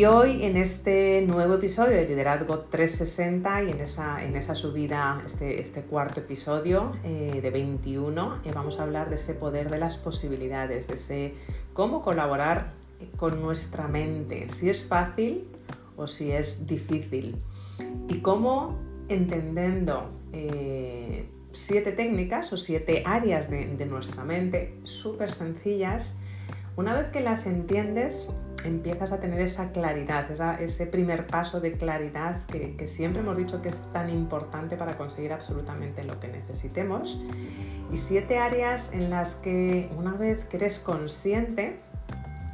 Y hoy en este nuevo episodio de Liderazgo 360 y en esa, en esa subida, este, este cuarto episodio eh, de 21, eh, vamos a hablar de ese poder de las posibilidades, de ese cómo colaborar con nuestra mente, si es fácil o si es difícil. Y cómo entendiendo eh, siete técnicas o siete áreas de, de nuestra mente súper sencillas, una vez que las entiendes, empiezas a tener esa claridad, ese primer paso de claridad que, siempre hemos dicho que es tan importante para conseguir absolutamente lo que necesitemos. Y siete áreas en las que una vez que eres consciente,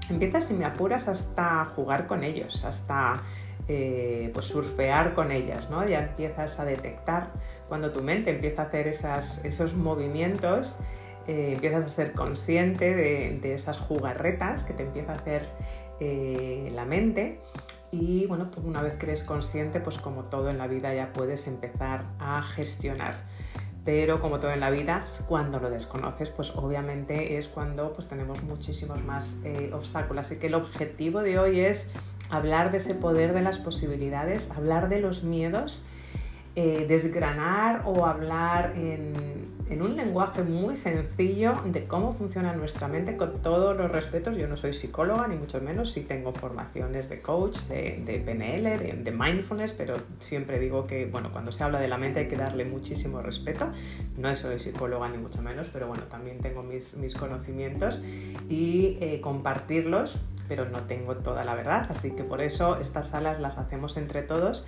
empiezas, si me apuras, hasta jugar con ellos, hasta eh, pues surfear con ellas, ¿no? Ya empiezas a detectar cuando tu mente empieza a hacer esos movimientos, eh, empiezas a ser consciente de, de, esas jugarretas que te empieza a hacer eh, la mente y bueno, pues una vez que eres consciente, pues como todo en la vida ya puedes empezar a gestionar. Pero como todo en la vida, cuando lo desconoces, pues obviamente es cuando pues tenemos muchísimos más eh, obstáculos. Así que el objetivo de hoy es hablar de ese poder de las posibilidades, hablar de los miedos, eh, desgranar o hablar en, un lenguaje muy sencillo de cómo funciona nuestra mente con todos los respetos. Yo no soy psicóloga, ni mucho menos, sí tengo formaciones de coach, de, PNL, de, mindfulness, pero siempre digo que, bueno, cuando se habla de la mente hay que darle muchísimo respeto. No soy psicóloga, ni mucho menos, pero bueno, también tengo mis, mis conocimientos y eh, compartirlos, pero no tengo toda la verdad, así que por eso estas salas las hacemos entre todos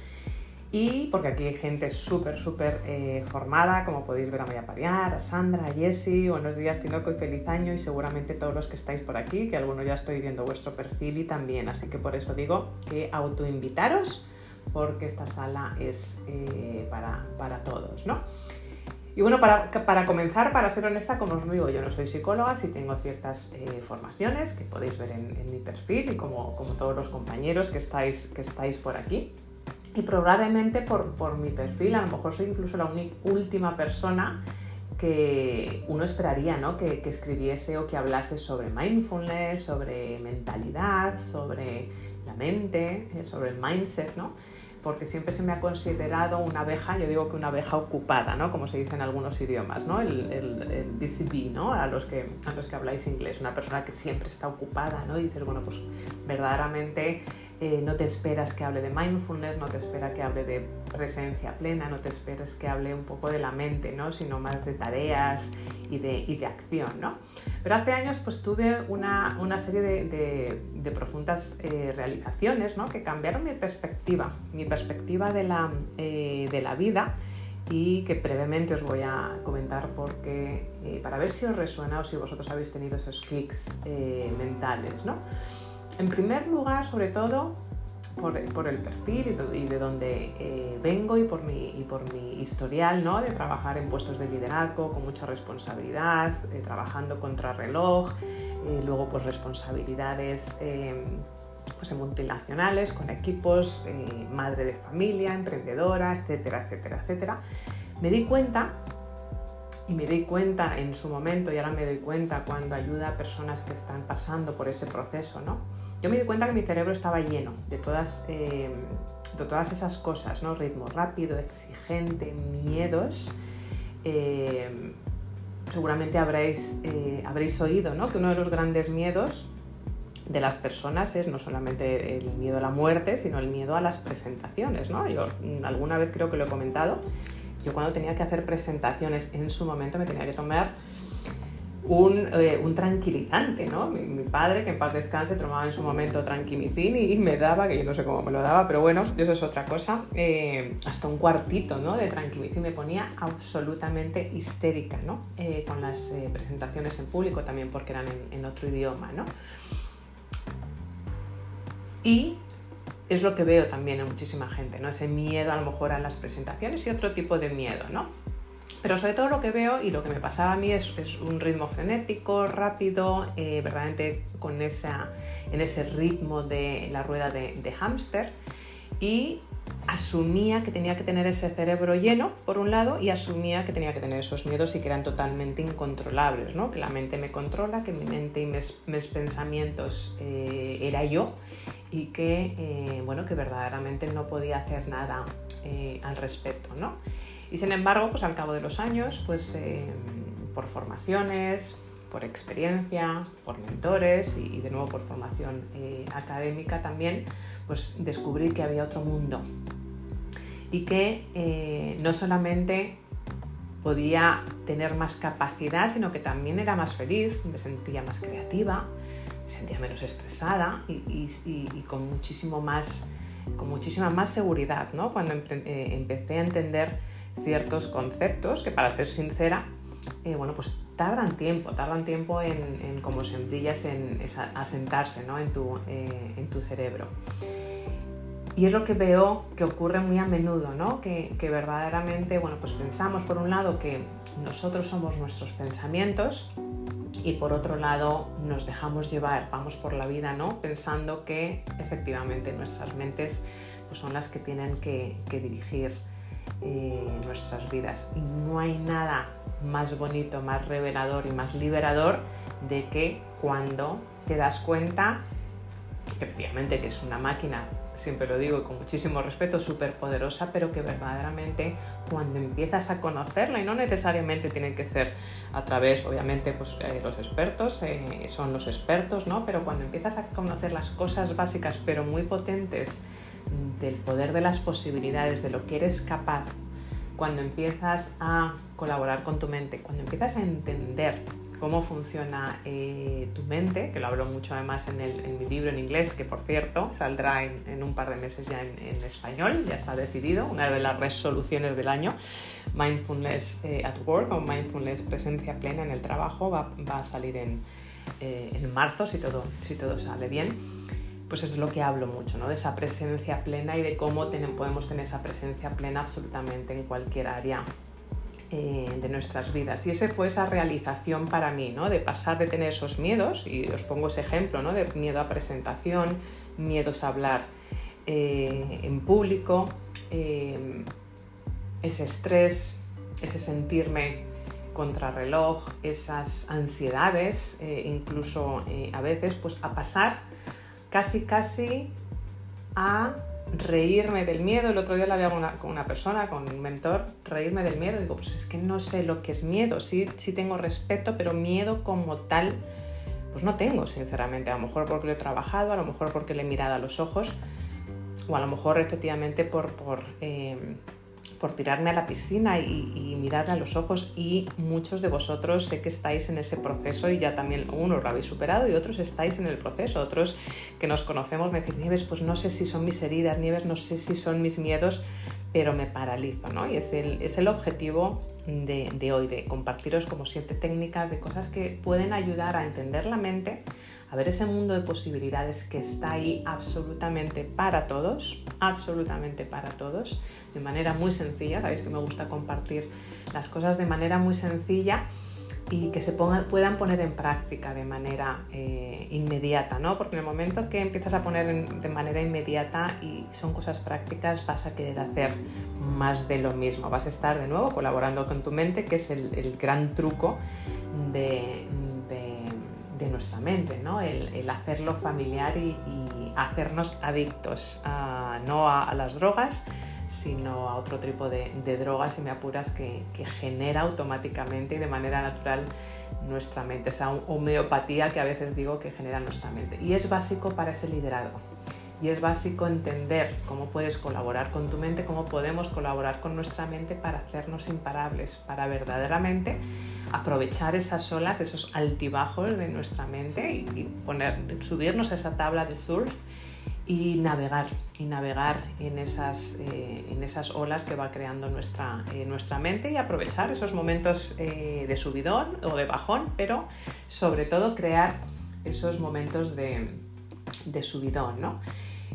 y porque aquí hay gente súper, súper eh, formada, como podéis ver a María Pariar, a Sandra, a Jessie, buenos días Tinoco y feliz año y seguramente todos los que estáis por aquí, que algunos ya estoy viendo vuestro perfil y también, así que por eso digo que autoinvitaros porque esta sala es eh, para, para, todos, ¿no? Y bueno, para, para, comenzar, para ser honesta, como os digo, yo no soy psicóloga, sí tengo ciertas eh, formaciones que podéis ver en, en, mi perfil y como, como todos los compañeros que estáis, que estáis por aquí y probablemente por, mi perfil, a lo mejor soy incluso la última persona que uno esperaría ¿no? que, escribiese o que hablase sobre mindfulness, sobre mentalidad, sobre la mente, eh, sobre el mindset, ¿no? porque siempre se me ha considerado una abeja, yo digo que una abeja ocupada, ¿no? como se dice en algunos idiomas, ¿no? el, el, ¿no? a, los que, a los que habláis inglés, una persona que siempre está ocupada ¿no? y dices, bueno, pues verdaderamente eh, no te esperas que hable de mindfulness, no te espera que hable de presencia plena, no te esperas que hable un poco de la mente, ¿no? sino más de tareas y de, y de acción. ¿no? Pero hace años pues, tuve una, una serie de, de, profundas eh, realizaciones ¿no? que cambiaron mi perspectiva, mi perspectiva de la, eh, de la vida y que brevemente os voy a comentar porque para ver si os resuena o si vosotros habéis tenido esos clics mentales. ¿no? En primer lugar, sobre todo, por, el perfil y de, donde eh, vengo y por, mi, historial ¿no? de trabajar en puestos de liderazgo con mucha responsabilidad, eh, trabajando contra reloj, eh, luego pues responsabilidades pues, multinacionales, con equipos, madre de familia, emprendedora, etcétera, etcétera, etcétera. Me di cuenta y me di cuenta en su momento y ahora me doy cuenta cuando ayuda a personas que están pasando por ese proceso, ¿no? Yo me di cuenta que mi cerebro estaba lleno de todas, eh, de todas esas cosas, ¿no? Ritmo rápido, exigente, miedos. Eh, seguramente habréis, eh, habréis oído ¿no? que uno de los grandes miedos de las personas es no solamente el miedo a la muerte, sino el miedo a las presentaciones. ¿no? Yo alguna vez creo que lo he comentado. Yo cuando tenía que hacer presentaciones en su momento me tenía que tomar eh, un, tranquilizante, ¿no? Mi, padre, que en paz descanse, tomaba en su momento tranquimicin y, me daba, que yo no sé cómo me lo daba, pero bueno, eso es otra cosa, eh, hasta un cuartito, ¿no? De tranquimicin me ponía absolutamente histérica, ¿no? Eh, con las presentaciones en público también porque eran en, en otro idioma, ¿no? Y es lo que veo también en muchísima gente, ¿no? Ese miedo a lo mejor a las presentaciones y otro tipo de miedo, ¿no? Pero sobre todo lo que veo y lo que me pasaba a mí es, un ritmo frenético, rápido, eh, verdaderamente con esa, en ese ritmo de la rueda de, de hámster y asumía que tenía que tener ese cerebro lleno, por un lado, y asumía que tenía que tener esos miedos y que eran totalmente incontrolables, ¿no? que la mente me controla, que mi mente y mis, pensamientos eh, era yo y que, eh, bueno, que verdaderamente no podía hacer nada al respecto, ¿no? Y sin embargo, pues al cabo de los años, pues por formaciones, por experiencia, por mentores y, de nuevo por formación académica también, pues descubrí que había otro mundo y que no solamente podía tener más capacidad, sino que también era más feliz, me sentía más creativa, me sentía menos estresada y, con, muchísimo más, con muchísima más seguridad, ¿no? Cuando eh, empecé a entender ciertos conceptos que, para ser sincera, eh, bueno, pues tardan tiempo, tardan tiempo en, como sencillas en, asentarse ¿no? en, tu, eh, en tu cerebro. Y es lo que veo que ocurre muy a menudo, ¿no? que, verdaderamente, bueno, pues pensamos por un lado que nosotros somos nuestros pensamientos y por otro lado nos dejamos llevar, vamos por la vida, ¿no? Pensando que efectivamente nuestras mentes pues, son las que tienen que, dirigir nuestras vidas. Y no hay nada más bonito, más revelador y más liberador de que cuando te das cuenta efectivamente que es una máquina siempre lo digo con muchísimo respeto, súper poderosa, pero que verdaderamente cuando empiezas a conocerla, y no necesariamente tienen que ser a través, obviamente, pues eh, los expertos eh, son los expertos, ¿no? Pero cuando empiezas a conocer las cosas básicas, pero muy potentes, del poder de las posibilidades, de lo que eres capaz, cuando empiezas a colaborar con tu mente, cuando empiezas a entender cómo funciona eh, tu mente, que lo hablo mucho además en, mi libro en inglés, que por cierto saldrá en, un par de meses ya en, español, ya está decidido, una de las resoluciones del año, Mindfulness eh, at Work o Mindfulness Presencia Plena en el Trabajo, va, a salir en, eh, marzo si todo, si todo sale bien. Pues es lo que hablo mucho, ¿no? de esa presencia plena y de cómo podemos tener esa presencia plena absolutamente en cualquier área eh, de nuestras vidas. Y esa fue esa realización para mí, ¿no? de pasar de tener esos miedos, y os pongo ese ejemplo, ¿no? de miedo a presentación, miedos a hablar eh, en público, eh, ese estrés, ese sentirme contrarreloj, esas ansiedades, incluso a veces, pues a pasar casi casi a reírme del miedo. El otro día la había con una, persona, con un mentor, reírme del miedo. Digo, pues es que no sé lo que es miedo. Sí, sí tengo respeto, pero miedo como tal, pues no tengo, sinceramente. A lo mejor porque lo he trabajado, a lo mejor porque le he mirado a los ojos, o a lo mejor efectivamente por, por eh, por tirarme a la piscina y, mirarle a los ojos y muchos de vosotros sé que estáis en ese proceso y ya también unos lo habéis superado y otros estáis en el proceso, otros que nos conocemos me dicen, Nieves, pues no sé si son mis heridas, Nieves, no sé si son mis miedos, pero me paralizo, ¿no? Y es el, es el objetivo de, de hoy, de compartiros como siete técnicas de cosas que pueden ayudar a entender la mente, a ver ese mundo de posibilidades que está ahí absolutamente para todos, absolutamente para todos, de manera muy sencilla. Sabéis que me gusta compartir las cosas de manera muy sencilla y que se puedan poner en práctica de manera eh, inmediata, ¿no? Porque en el momento que empiezas a poner de manera inmediata y son cosas prácticas, vas a querer hacer más de lo mismo. Vas a estar de nuevo colaborando con tu mente, que es el, gran truco de, de nuestra mente, ¿no? el, hacerlo familiar y, hacernos adictos, no a, las drogas, sino a otro tipo de, drogas, y me apuras, que, que, genera automáticamente y de manera natural nuestra mente, esa homeopatía que a veces digo que genera nuestra mente. Y es básico para ese liderazgo y es básico entender cómo puedes colaborar con tu mente, cómo podemos colaborar con nuestra mente para hacernos imparables, para verdaderamente aprovechar esas olas, esos altibajos de nuestra mente y, poner, subirnos a esa tabla de surf y navegar, y navegar en esas, eh, en esas olas que va creando nuestra, eh, nuestra mente y aprovechar esos momentos eh, de subidón o de bajón, pero sobre todo crear esos momentos de, de subidón, ¿no?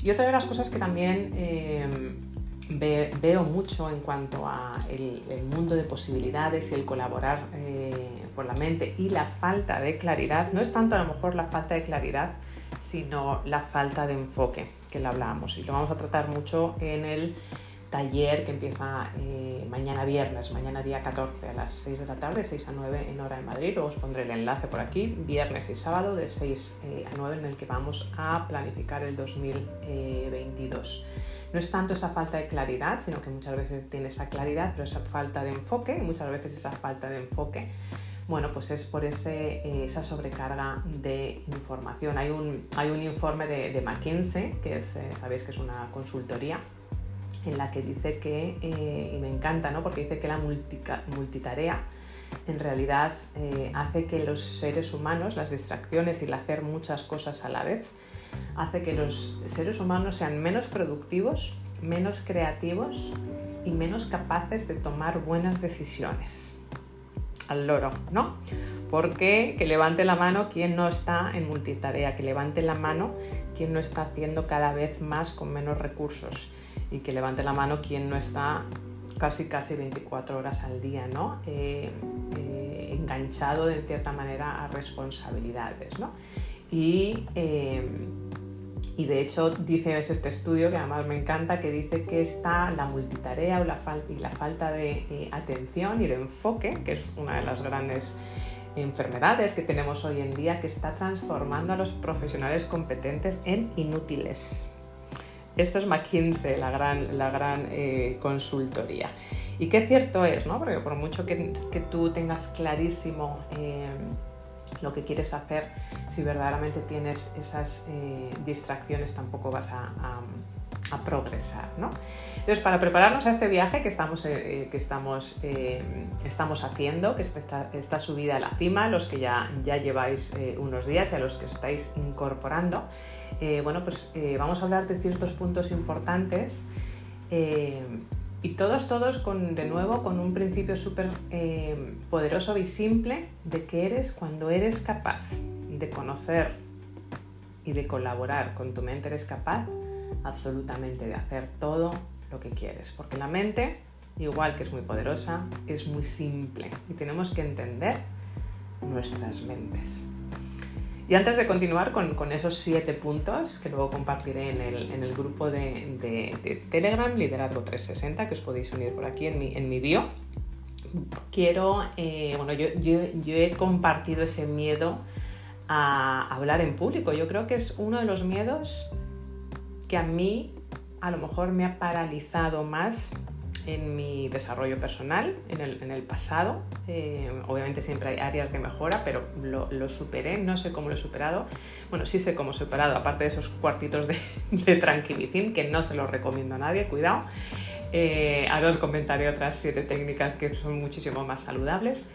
Y otra de las cosas que también eh, veo mucho en cuanto a el, mundo de posibilidades y el colaborar eh, por la mente y la falta de claridad, no es tanto a lo mejor la falta de claridad, sino la falta de enfoque que lo hablábamos y lo vamos a tratar mucho en el taller que empieza eh, mañana viernes, mañana día 14 a las 6 de la tarde, 6 a 9 en hora de Madrid. Luego os pondré el enlace por aquí, viernes y sábado de 6 eh, a 9 en el que vamos a planificar el 2022. No es tanto esa falta de claridad, sino que muchas veces tiene esa claridad, pero esa falta de enfoque, muchas veces esa falta de enfoque bueno, pues es por ese, esa sobrecarga de información. Hay un, hay un informe de, de McKinsey, que es, sabéis que es una consultoría en la que dice que, eh, y me encanta, ¿no? porque dice que la multitarea en realidad eh, hace que los seres humanos, las distracciones y el hacer muchas cosas a la vez, hace que los seres humanos sean menos productivos, menos creativos y menos capaces de tomar buenas decisiones. Al loro, ¿no? Porque que levante la mano quien no está en multitarea, que levante la mano quien no está haciendo cada vez más con menos recursos y que levante la mano quien no está casi casi 24 horas al día, ¿no? Eh, eh, enganchado de cierta manera a responsabilidades. ¿no? Y, eh, y, de hecho dice este estudio que además me encanta que dice que está la multitarea o la y la falta de atención y de enfoque, que es una de las grandes enfermedades que tenemos hoy en día, que está transformando a los profesionales competentes en inútiles. Esto es McKinsey, la gran, la gran eh, consultoría. Y qué cierto es, ¿no? Porque por mucho que, tú tengas clarísimo eh, lo que quieres hacer, si verdaderamente tienes esas eh, distracciones tampoco vas a, progresar, ¿no? Entonces, para prepararnos a este viaje que estamos, que estamos, estamos haciendo, que es esta, subida a la cima, los que ya, ya lleváis unos días y a los que estáis incorporando, eh, bueno, pues eh, vamos a hablar de ciertos puntos importantes eh, y todos, todos con, de nuevo, con un principio súper poderoso y simple de que eres cuando eres capaz de conocer y de colaborar con tu mente, eres capaz absolutamente de hacer todo lo que quieres, porque la mente, igual que es muy poderosa, es muy simple y tenemos que entender nuestras mentes. Y antes de continuar con, esos siete puntos que luego compartiré en el, grupo de, Telegram, Liderazgo 360, que os podéis unir por aquí en mi, en mi bio, quiero, eh, bueno, yo, yo, he compartido ese miedo a hablar en público. Yo creo que es uno de los miedos que a mí a lo mejor me ha paralizado más en mi desarrollo personal, en el, en el pasado. Eh, obviamente siempre hay áreas de mejora, pero lo, superé, no sé cómo lo he superado. Bueno, sí sé cómo he superado, aparte de esos cuartitos de, de tranquilizín, que no se los recomiendo a nadie, cuidado. Eh, ahora os comentaré otras siete técnicas que son muchísimo más saludables.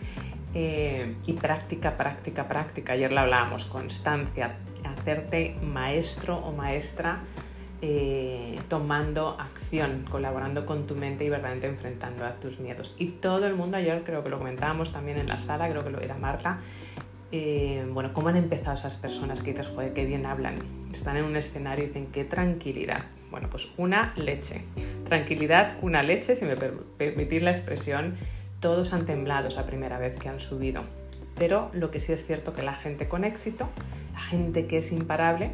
Eh, y práctica, práctica, práctica. Ayer la hablábamos, constancia, hacerte maestro o maestra eh, tomando acción, colaborando con tu mente y verdaderamente enfrentando a tus miedos. Y todo el mundo, ayer creo que lo comentábamos también en la sala, creo que lo era Marta, eh, bueno, ¿cómo han empezado esas personas que dices, joder, qué bien hablan? Están en un escenario y dicen, qué tranquilidad. Bueno, pues una leche. Tranquilidad, una leche, si me permitís la expresión, todos han temblado esa primera vez que han subido. Pero lo que sí es cierto que la gente con éxito, la gente que es imparable,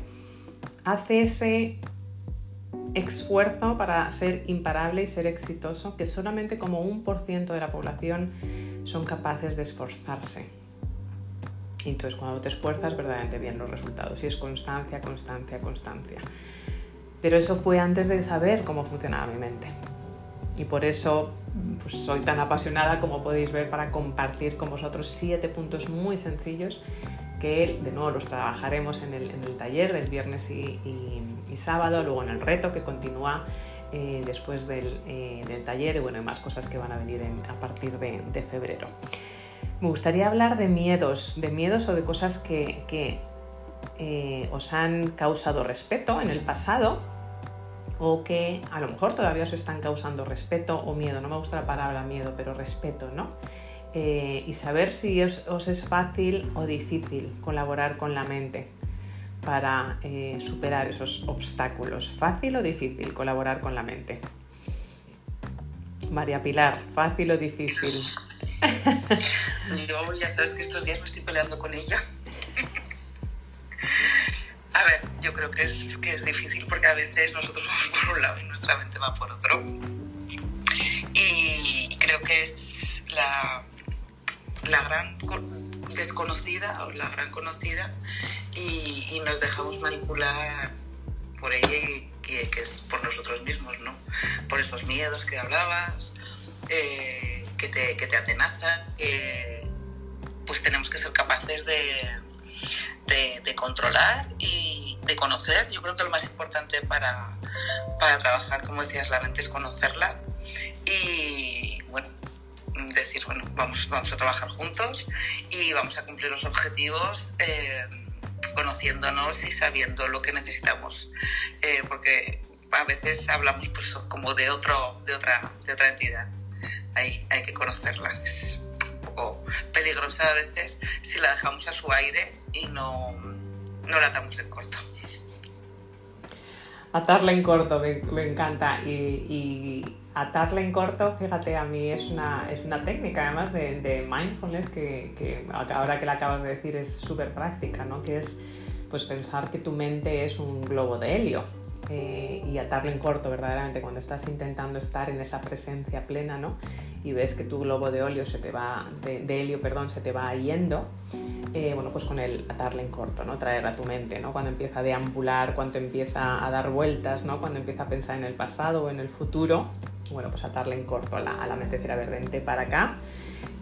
hace ese esfuerzo para ser imparable y ser exitoso que solamente como un por ciento de la población son capaces de esforzarse. Y entonces cuando te esfuerzas verdaderamente bien los resultados y es constancia, constancia, constancia. Pero eso fue antes de saber cómo funcionaba mi mente. Y por eso pues, soy tan apasionada como podéis ver para compartir con vosotros siete puntos muy sencillos que de nuevo los trabajaremos en el, taller del viernes y, sábado, luego en el reto que continúa eh, después eh, del, taller y bueno, hay más cosas que van a venir a partir de, febrero. Me gustaría hablar de miedos, de miedos o de cosas que, eh, os han causado respeto en el pasado o que a lo mejor todavía os están causando respeto o miedo. No me gusta la palabra miedo, pero respeto, ¿no? Eh, y saber si os, es fácil o difícil colaborar con la mente para eh, superar esos obstáculos. ¿Fácil o difícil colaborar con la mente? María Pilar, ¿fácil o difícil? Yo ya sabes que estos días me estoy peleando con ella. A ver, yo creo que es, que es difícil porque a veces nosotros vamos por un lado y nuestra mente va por otro. y creo que es la, la gran desconocida o la gran conocida y, nos dejamos manipular por ella y que, es por nosotros mismos, ¿no? Por esos miedos que hablabas, eh, que, te, que te atenazan, pues tenemos que ser capaces de, de, controlar y de conocer. Yo creo que lo más importante para, para trabajar, como decías, la mente es conocerla y, bueno, decir, bueno, vamos, vamos a trabajar juntos y vamos a cumplir los objetivos eh, conociéndonos y sabiendo lo que necesitamos. Eh, porque a veces hablamos pues, como de, otro, de, otra, de otra entidad. Hay, hay que conocerla. Es un poco peligrosa a veces si la dejamos a su aire y no, no la damos en corto. Atarla en corto, me, encanta. Y, atarla en corto, fíjate, a mí es una, es una técnica además de, mindfulness que, que, ahora que la acabas de decir es súper práctica, ¿no? Que es pues pensar que tu mente es un globo de helio eh, y atarle en corto verdaderamente cuando estás intentando estar en esa presencia plena ¿no? y ves que tu globo de helio se te va de, helio perdón se te va yendo eh, bueno pues con el atarle en corto no traer a tu mente no cuando empieza a deambular cuando empieza a dar vueltas no cuando empieza a pensar en el pasado o en el futuro bueno pues atarle en corto a la, a la mente decir a ver vente para acá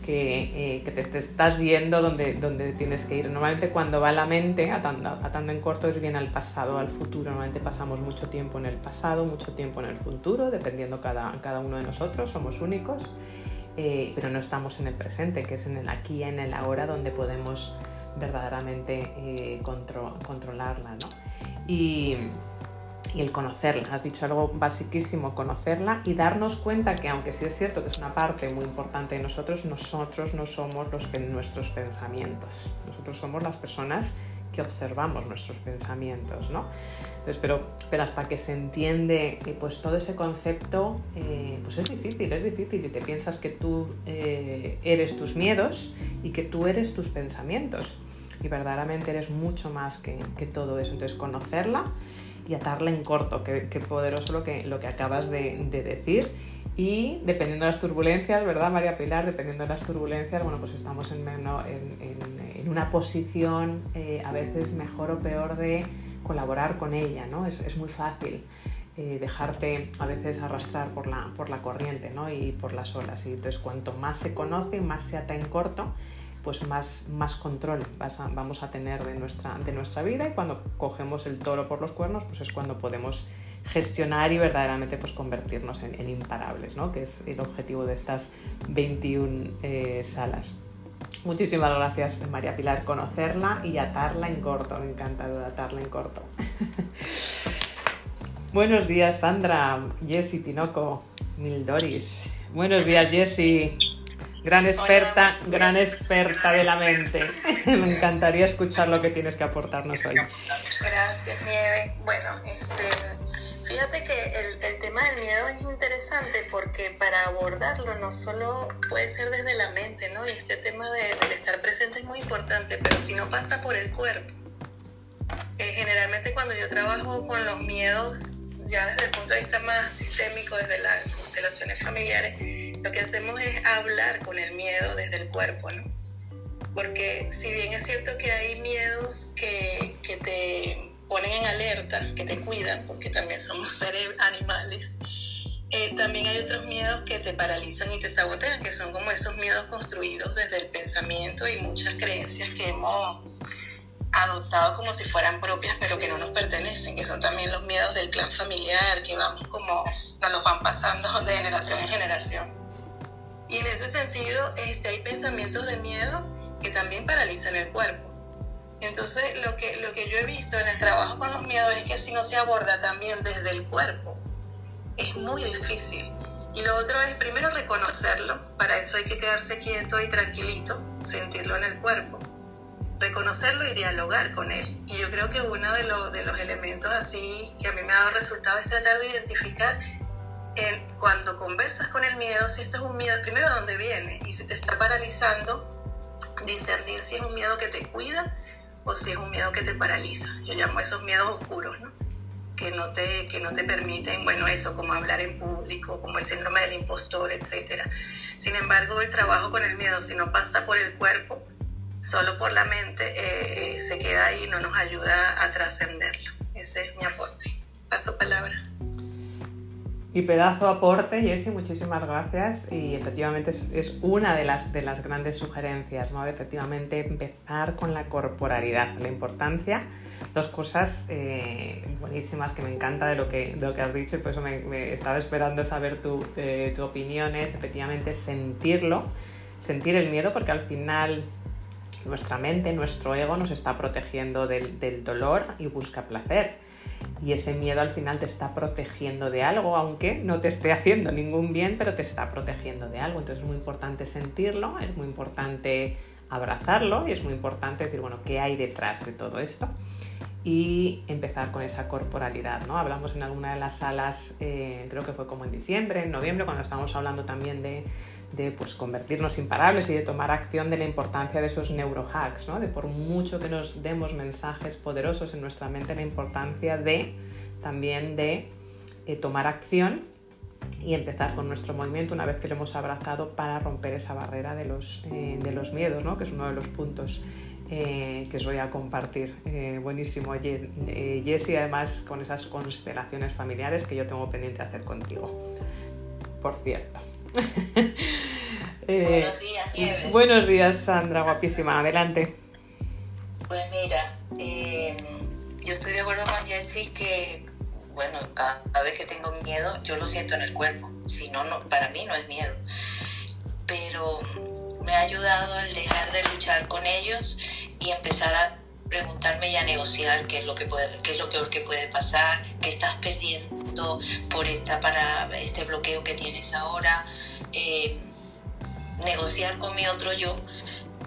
que, eh, que te, estás yendo donde, donde tienes que ir. Normalmente cuando va la mente atando, atando en corto es bien al pasado, al futuro. Normalmente pasamos mucho tiempo en el pasado, mucho tiempo en el futuro, dependiendo cada, cada uno de nosotros, somos únicos, eh, pero no estamos en el presente, que es en el aquí en el ahora donde podemos verdaderamente eh, controlarla. ¿no? Y, y el conocerla. Has dicho algo basiquísimo, conocerla y darnos cuenta que aunque sí es cierto que es una parte muy importante de nosotros, nosotros no somos los nuestros pensamientos. Nosotros somos las personas que observamos nuestros pensamientos, ¿no? Entonces, pero, pero hasta que se entiende eh, pues todo ese concepto, eh, pues es difícil, es difícil y te piensas que tú eh, eres tus miedos y que tú eres tus pensamientos y verdaderamente eres mucho más que, que todo eso. Entonces, conocerla y atarla en corto. Qué, poderoso lo que, lo que acabas de, decir. Y dependiendo de las turbulencias, ¿verdad, María Pilar? Dependiendo de las turbulencias, bueno, pues estamos en, en, una posición eh, a veces mejor o peor de colaborar con ella, ¿no? Es, es muy fácil. Eh, dejarte a veces arrastrar por la, por la corriente ¿no? y por las olas. Y entonces cuanto más se conoce, más se ata en corto, pues más, más control vamos a tener de nuestra, de nuestra vida y cuando cogemos el toro por los cuernos, pues es cuando podemos gestionar y verdaderamente pues convertirnos en, imparables, ¿no? que es el objetivo de estas 21 eh, salas. Muchísimas gracias María Pilar, conocerla y atarla en corto, me encanta atarla en corto. Buenos días Sandra, Jessy Tinoco, Mildoris. Buenos días Jessy. Gran experta, gran experta de la mente. Me encantaría escuchar lo que tienes que aportarnos hoy. Gracias, Nieve. Bueno, este, fíjate que el, tema del miedo es interesante porque para abordarlo no solo puede ser desde la mente, ¿no? Y este tema de, del estar presente es muy importante, pero si no pasa por el cuerpo. Eh, generalmente cuando yo trabajo con los miedos, ya desde el punto de vista más sistémico, desde las constelaciones familiares, lo que hacemos es hablar con el miedo desde el cuerpo, ¿no? Porque si bien es cierto que hay miedos que, que te ponen en alerta, que te cuidan, porque también somos seres animales, eh, también hay otros miedos que te paralizan y te sabotean, que son como esos miedos construidos desde el pensamiento y muchas creencias que hemos adoptado como si fueran propias, pero que no nos pertenecen, que son también los miedos del clan familiar, que vamos como, nos los van pasando de generación en generación. Y en ese sentido, este, hay pensamientos de miedo que también paralizan el cuerpo. Entonces, lo que, lo que yo he visto en el trabajo con los miedos es que si no se aborda también desde el cuerpo, es muy difícil. Y lo otro es primero reconocerlo, para eso hay que quedarse quieto y tranquilito, sentirlo en el cuerpo, reconocerlo y dialogar con él. Y yo creo que uno de, los, de los elementos así que a mí me ha dado resultado es tratar de identificar cuando conversas con el miedo, si esto es un miedo, primero de dónde viene y si te está paralizando, discernir si es un miedo que te cuida o si es un miedo que te paraliza. Yo llamo esos miedos oscuros, ¿no? que no te, que no te permiten, bueno, eso, como hablar en público, como el síndrome del impostor, etcétera. Sin embargo, el trabajo con el miedo, si no pasa por el cuerpo, solo por la mente, eh, se queda ahí y no nos ayuda a trascenderlo. Ese es mi aporte. Paso palabra. Y pedazo aporte, Jessy, muchísimas gracias. Y efectivamente es, una de las, de las grandes sugerencias, ¿no? Efectivamente, empezar con la corporalidad, la importancia. Dos cosas eh, buenísimas que me encanta de lo que, lo que has dicho y por eso me, estaba esperando saber tu, eh, tu opinión. Es efectivamente sentirlo, sentir el miedo, porque al final nuestra mente, nuestro ego nos está protegiendo del, del dolor y busca placer y ese miedo al final te está protegiendo de algo, aunque no te esté haciendo ningún bien, pero te está protegiendo de algo. Entonces es muy importante sentirlo, es muy importante abrazarlo y es muy importante decir, bueno, ¿qué hay detrás de todo esto? Y empezar con esa corporalidad, ¿no? Hablamos en alguna de las salas, eh, creo que fue como en diciembre, en noviembre, cuando estábamos hablando también de, de pues, convertirnos imparables y de tomar acción de la importancia de esos neurohacks, ¿no? de por mucho que nos demos mensajes poderosos en nuestra mente, la importancia de también de eh, tomar acción y empezar con nuestro movimiento una vez que lo hemos abrazado para romper esa barrera de los, eh, de los miedos, ¿no? que es uno de los puntos eh, que os voy a compartir. buenísimo, Jessie, además con esas constelaciones familiares que yo tengo pendiente hacer contigo. Por cierto. Eh, buenos días, Nieves. Buenos días, Sandra, guapísima. Adelante. Pues mira, eh, yo estoy de acuerdo con Jessie que, bueno, cada vez que tengo miedo, yo lo siento en el cuerpo. Si no, no para mí no es miedo. Pero me ha ayudado el dejar de luchar con ellos y empezar a preguntarme y a negociar qué es lo que puede, qué es lo peor que puede pasar, qué estás perdiendo por esta para este bloqueo que tienes ahora, eh, negociar con mi otro yo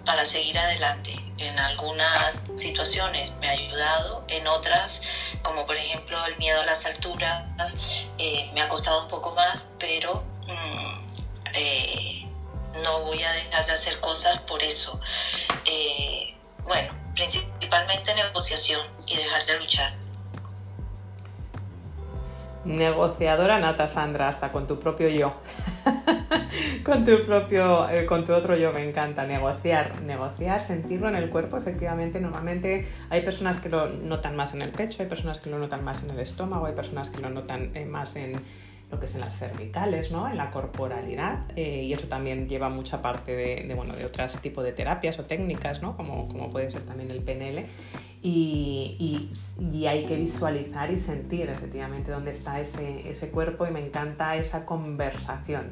para seguir adelante. En algunas situaciones me ha ayudado, en otras, como por ejemplo el miedo a las alturas, eh, me ha costado un poco más, pero mm, eh, no voy a dejar de hacer cosas por eso. bueno, principalmente negociación y dejar de luchar. Negociadora nata, Sandra, hasta con tu propio yo. con tu propio, eh, con tu otro yo, me encanta. Negociar, negociar, sentirlo en el cuerpo, efectivamente. Normalmente hay personas que lo notan más en el pecho, hay personas que lo notan más en el estómago, hay personas que lo notan eh, más en, lo que es en las cervicales, ¿no? en la corporalidad, eh, y eso también lleva mucha parte de, bueno, de otros tipos de terapias o técnicas, ¿no? como, como puede ser también el PNL, y, y, hay que visualizar y sentir efectivamente dónde está ese, ese cuerpo y me encanta esa conversación,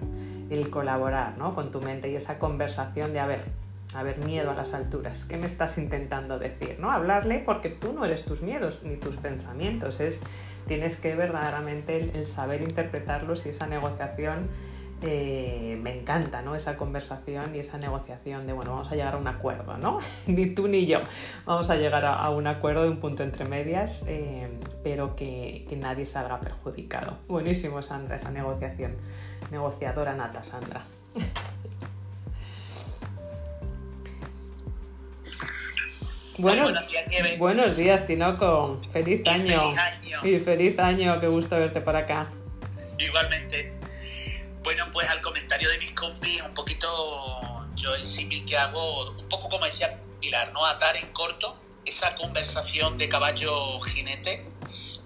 el colaborar ¿no? con tu mente y esa conversación de, a ver, a ver, miedo a las alturas. ¿Qué me estás intentando decir? ¿No? Hablarle porque tú no eres tus miedos ni tus pensamientos. Es, tienes que verdaderamente el, saber interpretarlos y esa negociación eh, me encanta, ¿no? Esa conversación y esa negociación de, bueno, vamos a llegar a un acuerdo, ¿no? ni tú ni yo vamos a llegar a, un acuerdo de un punto entre medias, eh, pero que, que nadie salga perjudicado. Buenísimo, Sandra, esa negociación. Negociadora nata, Sandra. buenos días, Buenos días, Tinoco. Feliz año. feliz año. Y feliz año, qué gusto verte por acá. Igualmente. Bueno, pues al comentario de mis compis, un poquito yo el símil que hago, un poco como decía Pilar, ¿no? Atar en corto esa conversación de caballo jinete,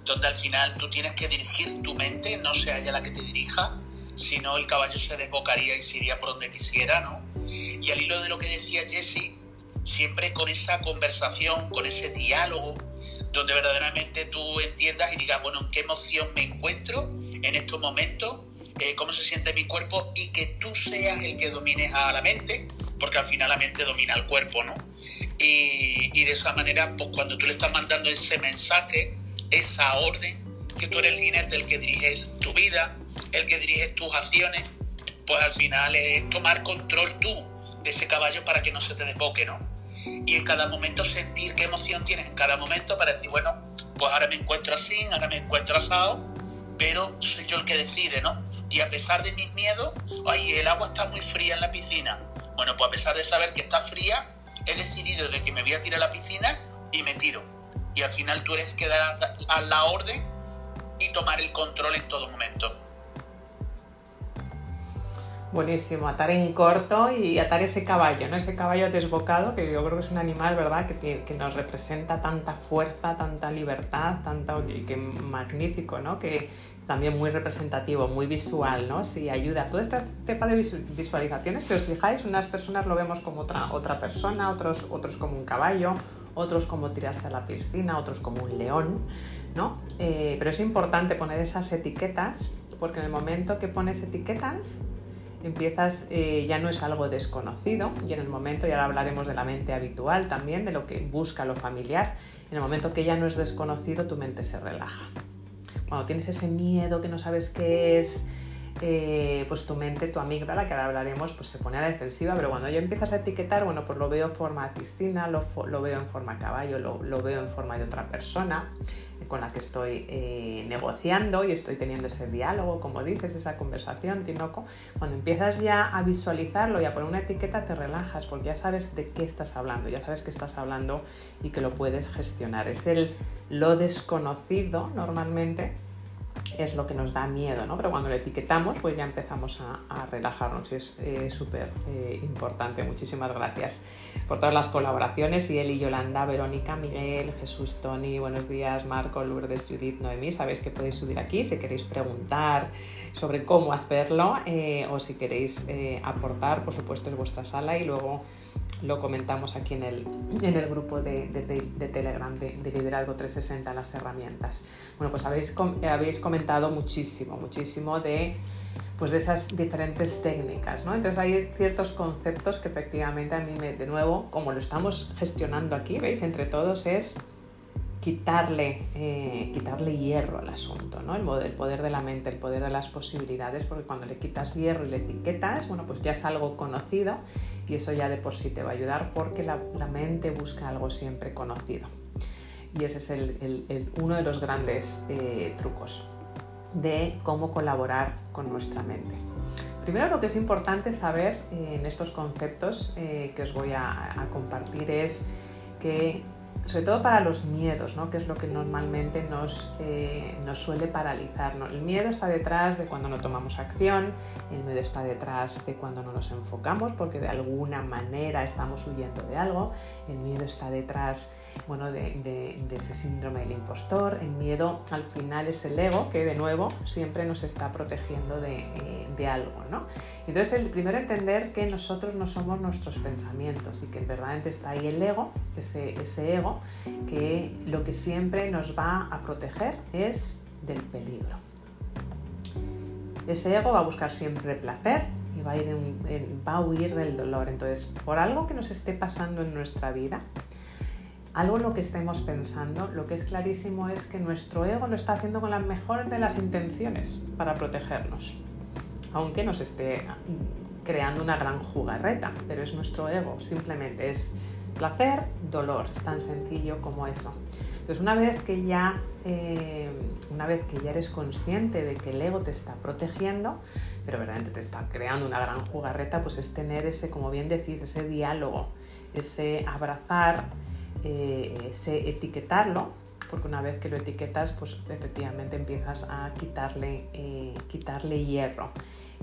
donde al final tú tienes que dirigir tu mente, no sea ella la que te dirija, sino el caballo se desbocaría y se iría por donde quisiera, ¿no? Y al hilo de lo que decía Jesse, siempre con esa conversación, con ese diálogo, donde verdaderamente tú entiendas y digas, bueno, en qué emoción me encuentro en estos momentos, eh, cómo se siente mi cuerpo y que tú seas el que domines a la mente, porque al final la mente domina al cuerpo, ¿no? Y, y de esa manera, pues cuando tú le estás mandando ese mensaje, esa orden, que tú eres el jinete, el que dirige tu vida, el que dirige tus acciones, pues al final es tomar control tú de ese caballo para que no se te desboque, ¿no? Y en cada momento sentir qué emoción tienes en cada momento para decir, bueno, pues ahora me encuentro así, ahora me encuentro asado, pero soy yo el que decide, ¿no? Y a pesar de mis miedos, ay, el agua está muy fría en la piscina. Bueno, pues a pesar de saber que está fría, he decidido de que me voy a tirar a la piscina y me tiro. Y al final tú eres el que da a la orden y tomar el control en todo momento. Buenísimo, atar en corto y atar ese caballo, ¿no? Ese caballo desbocado, que yo creo que es un animal, ¿verdad?, que, nos representa tanta fuerza, tanta libertad, tanta, y que magnífico, ¿no? Que también muy representativo, muy visual, ¿no? Sí, ayuda. Todo este tipo de visualizaciones, si os fijáis, unas personas lo vemos como otra, otra persona, otros, otros como un caballo, otros como tirarse a la piscina, otros como un león, ¿no? Eh, pero es importante poner esas etiquetas, porque en el momento que pones etiquetas, empiezas, eh, ya no es algo desconocido y en el momento, y ahora hablaremos de la mente habitual también, de lo que busca lo familiar, en el momento que ya no es desconocido, tu mente se relaja. Cuando tienes ese miedo que no sabes qué es, eh, pues tu mente, tu amígdala, que ahora hablaremos, pues se pone a la defensiva, pero cuando ya empiezas a etiquetar, bueno, pues lo veo en forma piscina, lo, lo veo en forma caballo, lo, lo, veo en forma de otra persona con la que estoy eh, negociando y estoy teniendo ese diálogo, como dices, esa conversación, Tinoco, cuando empiezas ya a visualizarlo y a poner una etiqueta, te relajas porque ya sabes de qué estás hablando, ya sabes que estás hablando y que lo puedes gestionar. Es el lo desconocido normalmente es lo que nos da miedo, ¿no? Pero cuando lo etiquetamos, pues ya empezamos a, relajarnos y es eh, súper eh, importante. Muchísimas gracias por todas las colaboraciones y él y Yolanda, Verónica, Miguel, Jesús, Tony, buenos días, Marco, Lourdes, Judith, Noemí. Sabéis que podéis subir aquí si queréis preguntar sobre cómo hacerlo eh, o si queréis aportar, por supuesto, es vuestra sala y luego lo comentamos aquí en el, en el grupo de, de, Telegram de, Liderazgo 360, las herramientas. Bueno, pues habéis, habéis comentado muchísimo, muchísimo de, pues de esas diferentes técnicas, ¿no? Entonces hay ciertos conceptos que efectivamente a mí, me, de nuevo, como lo estamos gestionando aquí, ¿veis? Entre todos es quitarle, eh, quitarle hierro al asunto, ¿no? El, el, poder de la mente, el poder de las posibilidades, porque cuando le quitas hierro y le etiquetas, bueno, pues ya es algo conocido y eso ya de por sí te va a ayudar porque la, mente busca algo siempre conocido. Y ese es el, uno de los grandes eh, trucos de cómo colaborar con nuestra mente. Primero lo que es importante saber eh, en estos conceptos eh, que os voy a, a compartir es que sobre todo para los miedos, ¿no? que es lo que normalmente nos, eh, nos suele paralizar. El miedo está detrás de cuando no tomamos acción, el miedo está detrás de cuando no nos enfocamos porque de alguna manera estamos huyendo de algo, el miedo está detrás bueno, de, ese síndrome del impostor. El miedo al final es el ego que de nuevo siempre nos está protegiendo de, eh, algo. ¿no? Entonces, el primero entender que nosotros no somos nuestros pensamientos y que verdaderamente está ahí el ego, ese, ego, que lo que siempre nos va a proteger es del peligro. Ese ego va a buscar siempre placer y va a, ir va a huir del dolor. Entonces, por algo que nos esté pasando en nuestra vida, algo en lo que estemos pensando, lo que es clarísimo es que nuestro ego lo está haciendo con las mejores de las intenciones para protegernos, aunque nos esté creando una gran jugarreta, pero es nuestro ego, simplemente es placer, dolor, es tan sencillo como eso. Entonces una vez que ya, eh, una vez que ya eres consciente de que el ego te está protegiendo, pero verdaderamente te está creando una gran jugarreta, pues es tener ese, como bien decís, ese diálogo, ese abrazar eh, etiquetarlo, porque una vez que lo etiquetas, pues efectivamente empiezas a quitarle, eh, quitarle hierro.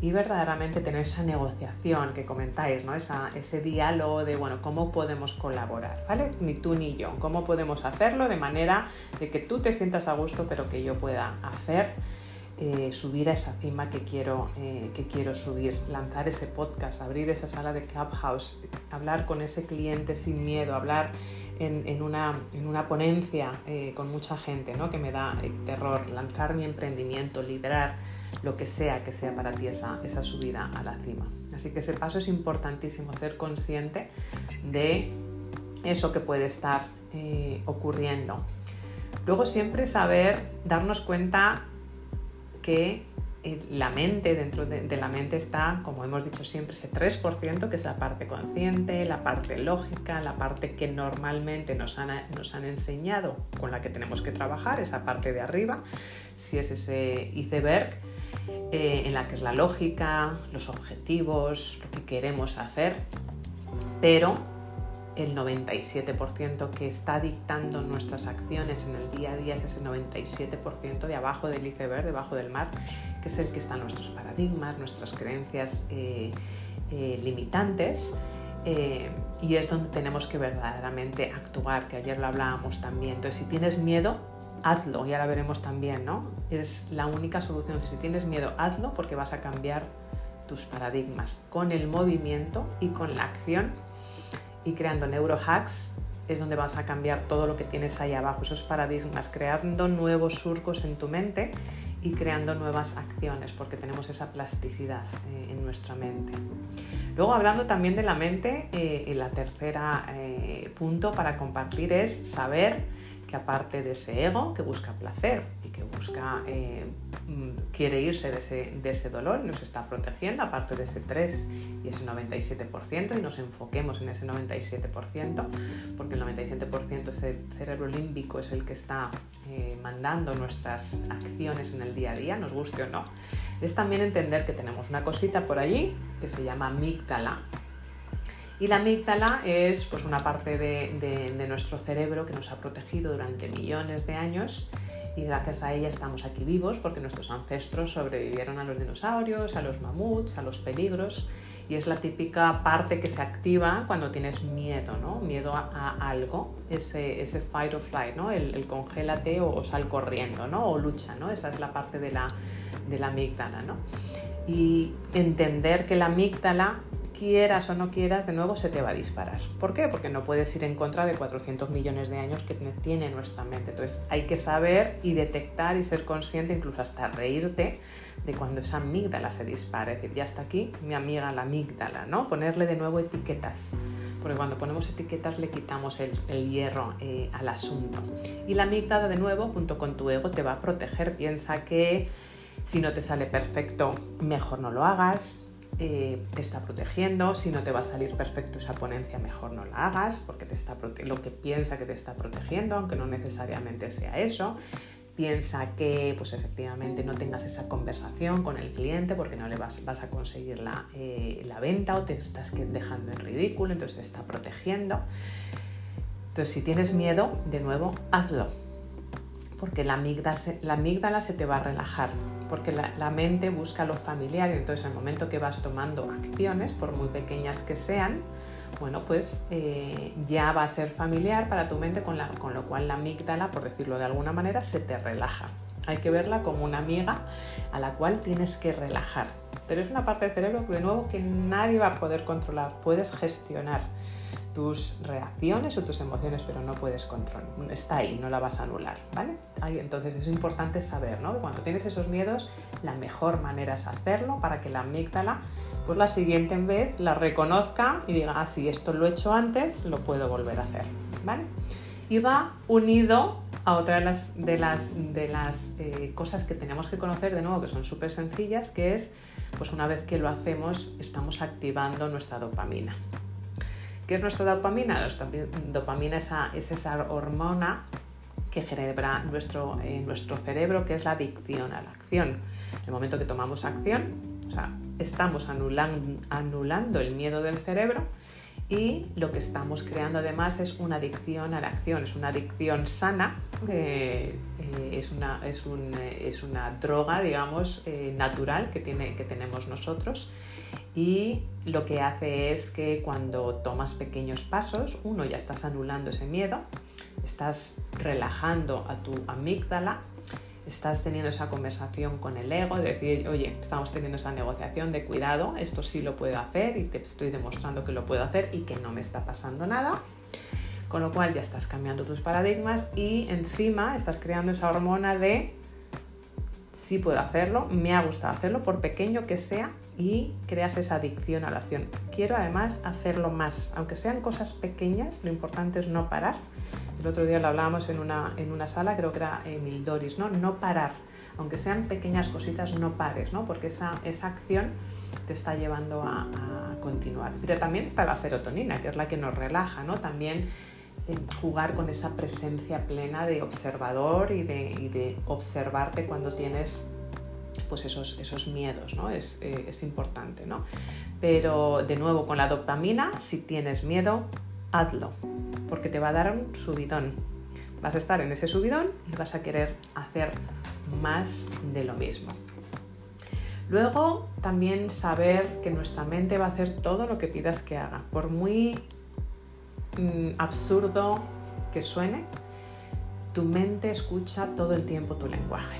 Y verdaderamente tener esa negociación que comentáis, ¿no? ese diálogo de, bueno, ¿cómo podemos colaborar? ¿Vale? Ni tú ni yo. ¿Cómo podemos hacerlo de manera de que tú te sientas a gusto, pero que yo pueda hacer eh, subir a esa cima que quiero, eh, que quiero subir, lanzar ese podcast, abrir esa sala de Clubhouse, hablar con ese cliente sin miedo, hablar en, una, en una, ponencia eh, con mucha gente, ¿no? que me da terror, lanzar mi emprendimiento, liderar lo que sea que sea para ti esa, esa subida a la cima. Así que ese paso es importantísimo, ser consciente de eso que puede estar ocurriendo. Luego siempre saber darnos cuenta que eh, la mente, dentro de, la mente está, como hemos dicho siempre, ese 3%, que es la parte consciente, la parte lógica, la parte que normalmente nos han, nos han enseñado, con la que tenemos que trabajar, esa parte de arriba, si es ese iceberg, eh, en la que es la lógica, los objetivos, lo que queremos hacer, pero el 97% que está dictando nuestras acciones en el día a día es ese 97% de abajo del iceberg, debajo del mar, que es el que están nuestros paradigmas, nuestras creencias eh, eh, limitantes. Eh, y es donde tenemos que verdaderamente actuar, que ayer lo hablábamos también. Entonces, si tienes miedo, hazlo, y ahora veremos también, ¿no? Es la única solución. Si tienes miedo, hazlo porque vas a cambiar tus paradigmas con el movimiento y con la acción y creando neurohacks es donde vas a cambiar todo lo que tienes ahí abajo, esos paradigmas, creando nuevos surcos en tu mente y creando nuevas acciones, porque tenemos esa plasticidad eh, en nuestra mente. Luego, hablando también de la mente, eh, el tercera eh, punto para compartir es saber aparte de ese ego que busca placer y que busca, eh, mm, quiere irse de ese, de ese dolor, nos está protegiendo, aparte de ese 3 y ese 97%, y nos enfoquemos en ese 97%, porque el 97% ese cerebro límbico es el que está eh, mandando nuestras acciones en el día a día, nos guste o no, es también entender que tenemos una cosita por allí que se llama amígdala, y la amígdala es pues, una parte de, nuestro cerebro que nos ha protegido durante millones de años y gracias a ella estamos aquí vivos porque nuestros ancestros sobrevivieron a los dinosaurios, a los mamuts, a los peligros y es la típica parte que se activa cuando tienes miedo, ¿no? Miedo a, algo, ese, ese, fight or flight, ¿no? El, congélate o, sal corriendo, ¿no? O lucha, ¿no? Esa es la parte de la, de la amígdala, ¿no? Y entender que la amígdala quieras o no quieras, de nuevo se te va a disparar. ¿Por qué? Porque no puedes ir en contra de 400 millones de años que tiene nuestra mente. Entonces hay que saber y detectar y ser consciente, incluso hasta reírte de cuando esa amígdala se dispara. Es decir, ya está aquí mi amiga la amígdala, ¿no? Ponerle de nuevo etiquetas. Porque cuando ponemos etiquetas le quitamos el, hierro eh, al asunto. Y la amígdala, de nuevo, junto con tu ego, te va a proteger. Piensa que si no te sale perfecto, mejor no lo hagas eh, te está protegiendo, si no te va a salir perfecto esa ponencia, mejor no la hagas, porque te está lo que piensa que te está protegiendo, aunque no necesariamente sea eso. Piensa que pues efectivamente no tengas esa conversación con el cliente porque no le vas, vas a conseguir la, eh, la venta o te estás dejando en ridículo, entonces te está protegiendo. Entonces, si tienes miedo, de nuevo, hazlo, porque la la amígdala se te va a relajar porque la, mente busca lo familiar y entonces en el momento que vas tomando acciones, por muy pequeñas que sean, bueno, pues eh, ya va a ser familiar para tu mente, con, con lo cual la amígdala, por decirlo de alguna manera, se te relaja. Hay que verla como una amiga a la cual tienes que relajar. Pero es una parte del cerebro, de nuevo, que nadie va a poder controlar, puedes gestionar tus reacciones o tus emociones, pero no puedes controlar. Está ahí, no la vas a anular, ¿vale? Entonces es importante saber, ¿no? Que cuando tienes esos miedos, la mejor manera es hacerlo para que la amígdala, pues la siguiente vez la reconozca y diga, ah, si esto lo he hecho antes, lo puedo volver a hacer, ¿vale? Y va unido a otra de las, de las, de las eh, cosas que tenemos que conocer de nuevo, que son súper sencillas, que es, pues una vez que lo hacemos, estamos activando nuestra dopamina, ¿Qué es nuestra dopamina? Nuestra dopamina es esa hormona que genera nuestro, eh, nuestro cerebro, que es la adicción a la acción. El momento que tomamos acción, o sea, estamos anulando, anulando el miedo del cerebro y lo que estamos creando además es una adicción a la acción, es una adicción sana, eh, eh, es, una, es, un, es, una, droga, digamos, natural que, tiene, que tenemos nosotros. Y lo que hace es que cuando tomas pequeños pasos, uno ya estás anulando ese miedo, estás relajando a tu amígdala, estás teniendo esa conversación con el ego, de decir, oye, estamos teniendo esa negociación de cuidado, esto sí lo puedo hacer y te estoy demostrando que lo puedo hacer y que no me está pasando nada. Con lo cual ya estás cambiando tus paradigmas y encima estás creando esa hormona de sí puedo hacerlo, me ha gustado hacerlo, por pequeño que sea, y creas esa adicción a la acción. Quiero además hacerlo más, aunque sean cosas pequeñas, lo importante es no parar. El otro día lo hablábamos en una, en una sala, creo que era Emil Doris, ¿no? No parar, aunque sean pequeñas cositas, no pares, ¿no? Porque esa, esa acción te está llevando a, a, continuar. Pero también está la serotonina, que es la que nos relaja, ¿no? También jugar con esa presencia plena de observador y de, observarte cuando tienes pues esos, esos miedos, ¿no? Es, eh, es, importante, ¿no? Pero de nuevo, con la dopamina, si tienes miedo, hazlo, porque te va a dar un subidón. Vas a estar en ese subidón y vas a querer hacer más de lo mismo. Luego también saber que nuestra mente va a hacer todo lo que pidas que haga. Por muy mm, absurdo que suene, tu mente escucha todo el tiempo tu lenguaje.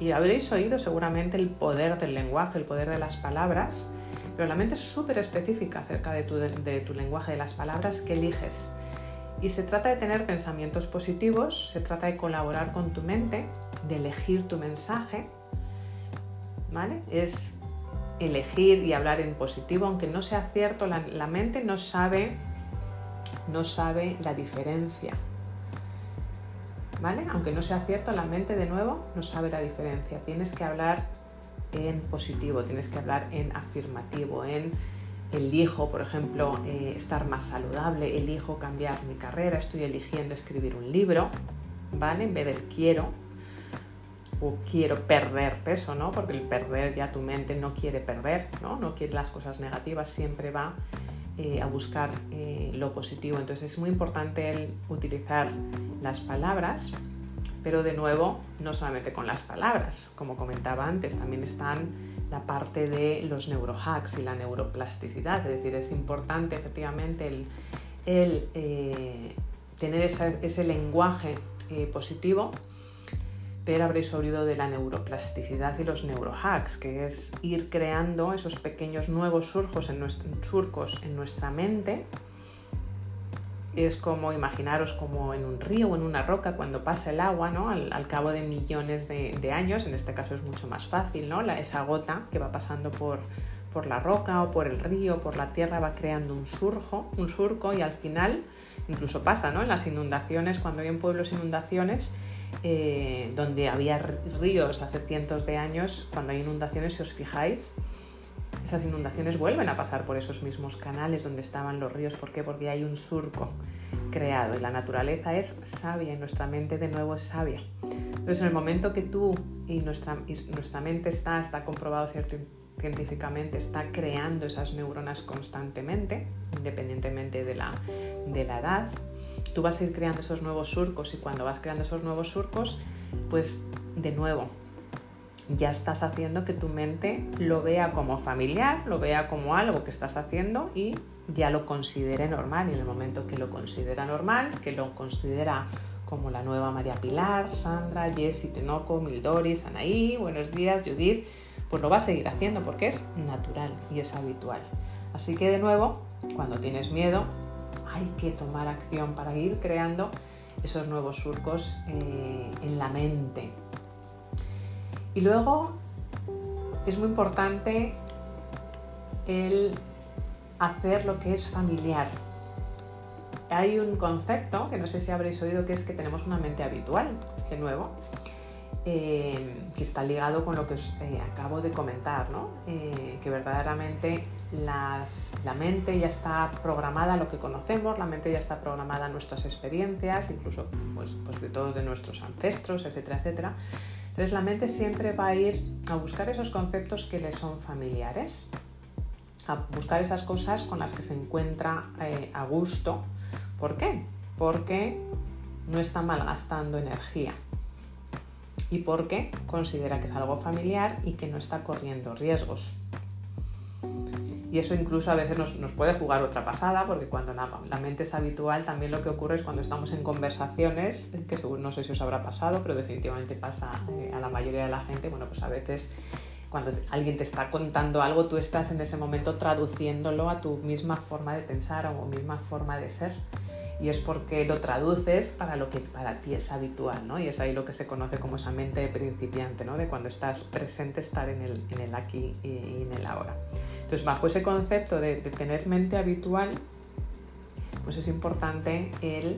Y habréis oído seguramente el poder del lenguaje, el poder de las palabras, pero la mente es súper específica acerca de tu, lenguaje, de las palabras que eliges. Y se trata de tener pensamientos positivos, se trata de colaborar con tu mente, de elegir tu mensaje, ¿vale? Es elegir y hablar en positivo, aunque no sea cierto, la mente no sabe, no sabe la diferencia ¿vale? Aunque no sea cierto, la mente de nuevo no sabe la diferencia. Tienes que hablar en positivo, tienes que hablar en afirmativo, en elijo, por ejemplo, eh, estar más saludable, elijo cambiar mi carrera, estoy eligiendo escribir un libro, ¿vale? En vez del quiero o quiero perder peso, ¿no? Porque el perder ya tu mente no quiere perder, ¿no? No quiere las cosas negativas, siempre va eh, a buscar eh, lo positivo. Entonces es muy importante el utilizar las palabras, pero de nuevo, no solamente con las palabras, como comentaba antes, también están la parte de los neurohacks y la neuroplasticidad, es decir, es importante efectivamente el, eh, tener ese lenguaje positivo pero habréis oído de la neuroplasticidad y los neurohacks, que es ir creando esos pequeños nuevos surcos en, surcos en nuestra mente. Es como imaginaros como en un río o en una roca cuando pasa el agua, ¿no? Al, cabo de millones de, años, en este caso es mucho más fácil, ¿no? esa gota que va pasando por, por la roca o por el río, por la tierra, va creando un surco, un surco y al final, incluso pasa, ¿no? En las inundaciones, cuando hay en pueblos inundaciones, eh, donde había ríos hace cientos de años, cuando hay inundaciones, si os fijáis, esas inundaciones vuelven a pasar por esos mismos canales donde estaban los ríos. ¿Por qué? Porque hay un surco creado y la naturaleza es sabia y nuestra mente de nuevo es sabia. Entonces, en el momento que tú y nuestra, nuestra mente está, está comprobado científicamente, está creando esas neuronas constantemente, independientemente de la, de la edad, tú vas a ir creando esos nuevos surcos y cuando vas creando esos nuevos surcos, pues de nuevo, ya estás haciendo que tu mente lo vea como familiar, lo vea como algo que estás haciendo y ya lo considere normal. Y en el momento que lo considera normal, que lo considera como la nueva María Pilar, Sandra, Jessie, Tenoco, Mildoris, Anaí, buenos días, Judith, pues lo va a seguir haciendo porque es natural y es habitual. Así que de nuevo, cuando tienes miedo, hay que tomar acción para ir creando esos nuevos surcos eh, en la mente. Y luego es muy importante el hacer lo que es familiar. Hay un concepto que no sé si habréis oído que es que tenemos una mente habitual, de nuevo, eh, que está ligado con lo que os eh, acabo de comentar, ¿no? Eh, que verdaderamente la mente ya está programada a lo que conocemos, la mente ya está programada a nuestras experiencias, incluso pues, pues de todos de nuestros ancestros, etcétera, etcétera. Entonces la mente siempre va a ir a buscar esos conceptos que le son familiares, a buscar esas cosas con las que se encuentra a gusto. ¿Por qué? Porque no está malgastando energía y porque considera que es algo familiar y que no está corriendo riesgos. Y eso incluso a veces nos, puede jugar otra pasada, porque cuando la, mente es habitual, también lo que ocurre es cuando estamos en conversaciones, que seguro no sé si os habrá pasado, pero definitivamente pasa eh, a la mayoría de la gente, bueno, pues a veces cuando alguien te está contando algo, tú estás en ese momento traduciéndolo a tu misma forma de pensar o misma forma de ser y es porque lo traduces para lo que para ti es habitual, ¿no? Y es ahí lo que se conoce como esa mente principiante, ¿no? De cuando estás presente, estar en el, en el aquí y en el ahora. Entonces, bajo ese concepto de, tener mente habitual, pues es importante el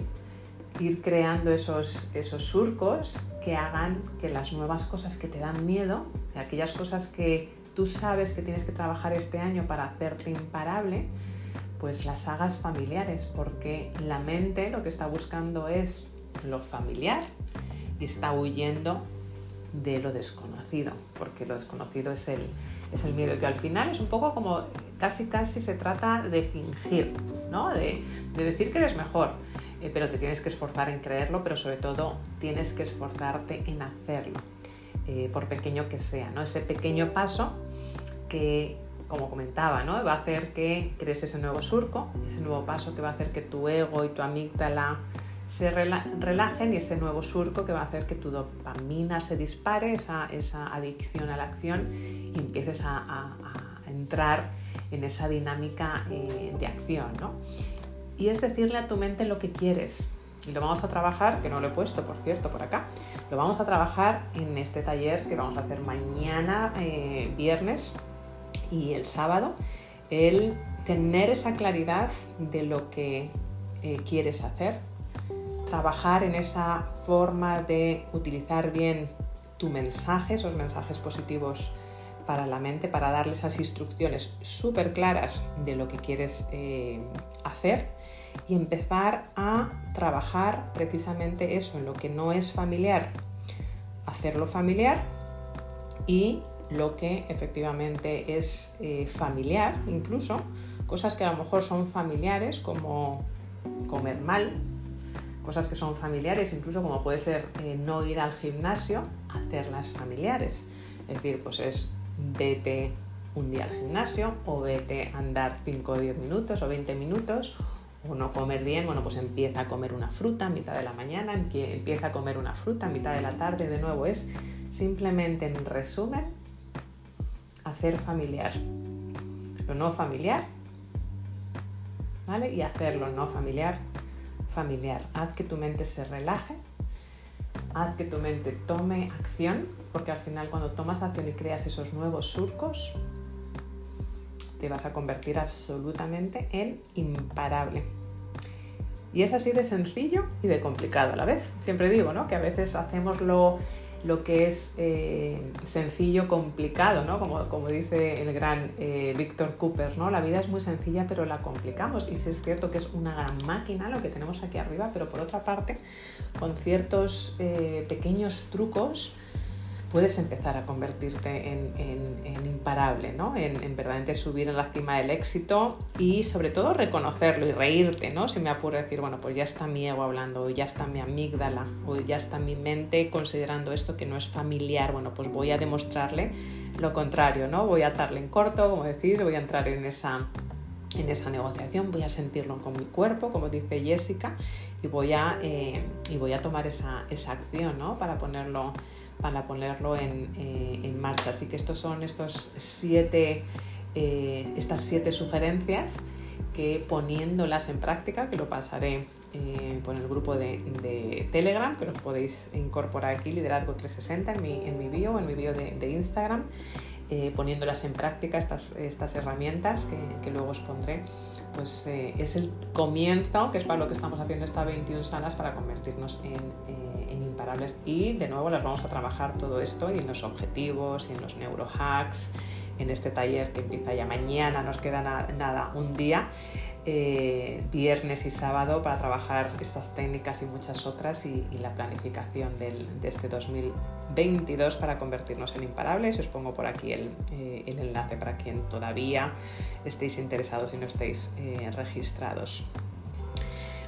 ir creando esos, esos surcos que hagan que las nuevas cosas que te dan miedo, aquellas cosas que tú sabes que tienes que trabajar este año para hacerte imparable, pues las sagas familiares, porque la mente lo que está buscando es lo familiar y está huyendo de lo desconocido, porque lo desconocido es el, es el miedo, que al final es un poco como casi casi se trata de fingir, ¿no? de, decir que eres mejor, eh, pero te tienes que esforzar en creerlo, pero sobre todo tienes que esforzarte en hacerlo, eh, por pequeño que sea, ¿no? ese pequeño paso que como comentaba, ¿no? va a hacer que crees ese nuevo surco, ese nuevo paso que va a hacer que tu ego y tu amígdala se relajen y ese nuevo surco que va a hacer que tu dopamina se dispare, esa, adicción a la acción y empieces a, entrar en esa dinámica eh, de acción. ¿no? Y es decirle a tu mente lo que quieres. Y lo vamos a trabajar, que no lo he puesto, por cierto, por acá, lo vamos a trabajar en este taller que vamos a hacer mañana, eh, viernes y el sábado, el tener esa claridad de lo que eh, quieres hacer, trabajar en esa forma de utilizar bien tu mensaje, esos mensajes positivos para la mente, para darle esas instrucciones súper claras de lo que quieres eh, hacer y empezar a trabajar precisamente eso, en lo que no es familiar, hacerlo familiar y lo que efectivamente es eh, familiar, incluso. Cosas que a lo mejor son familiares como comer mal, cosas que son familiares, incluso como puede ser eh, no ir al gimnasio, hacerlas familiares. Es decir, pues es vete un día al gimnasio o vete a andar 5 o 10 minutos o 20 minutos o no comer bien, bueno, pues empieza a comer una fruta a mitad de la mañana, empieza a comer una fruta a mitad de la tarde, de nuevo es simplemente en resumen hacer familiar. Lo no familiar, ¿vale? Y hacerlo no familiar familiar. Haz que tu mente se relaje, haz que tu mente tome acción, porque al final cuando tomas acción y creas esos nuevos surcos, te vas a convertir absolutamente en imparable. Y es así de sencillo y de complicado a la vez. Siempre digo, ¿no? Que a veces hacemos lo lo que es eh, sencillo, complicado, ¿no? Como, como dice el gran eh, Víctor Cooper, ¿no? La vida es muy sencilla, pero la complicamos. Y sí es cierto que es una gran máquina lo que tenemos aquí arriba, pero por otra parte, con ciertos eh, pequeños trucos, puedes empezar a convertirte en, imparable, ¿no? En, en, verdaderamente subir en la cima del éxito y sobre todo reconocerlo y reírte, ¿no? Si me apuro a decir, bueno, pues ya está mi ego hablando, o ya está mi amígdala, o ya está mi mente considerando esto que no es familiar, bueno, pues voy a demostrarle lo contrario, ¿no? Voy a atarle en corto, como decir, voy a entrar en esa en esa negociación, voy a sentirlo con mi cuerpo, como dice Jessica, y voy a, eh, y voy a tomar esa, esa acción ¿no? para ponerlo para ponerlo eh, en, marcha. Así que estos son estos siete, eh, estas siete sugerencias que poniéndolas en práctica, que lo pasaré eh, por el grupo de, Telegram, que los podéis incorporar aquí, Liderazgo 360 en mi, en mi bio, en mi bio de, Instagram, poniéndolas en práctica, estas, estas herramientas que, luego os pondré, pues es el comienzo, que es para lo que estamos haciendo estas 21 salas, para convertirnos en y de nuevo las vamos a trabajar todo esto y en los objetivos y en los neurohacks, en este taller que empieza ya mañana, nos queda nada, un día, eh, viernes y sábado para trabajar estas técnicas y muchas otras y, la planificación de este 2022 para convertirnos en imparables. Os pongo por aquí el, eh, enlace para quien todavía estéis interesados y no estéis eh, registrados.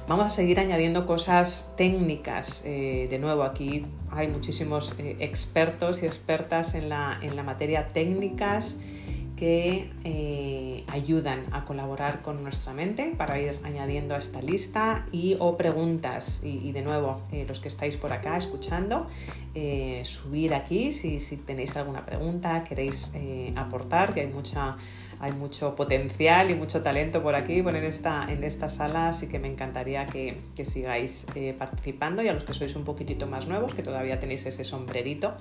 Vamos a seguir añadiendo cosas técnicas. De nuevo, aquí hay muchísimos expertos y expertas en la, en la materia técnicas que eh, ayudan a colaborar con nuestra mente para ir añadiendo a esta lista y o preguntas y, de nuevo los que estáis por acá escuchando subir aquí si, si, tenéis alguna pregunta queréis aportar que hay mucha hay mucho potencial y mucho talento por aquí, por en esta, en esta sala, así que me encantaría que, sigáis eh, participando y a los que sois un poquitito más nuevos, que todavía tenéis ese sombrerito.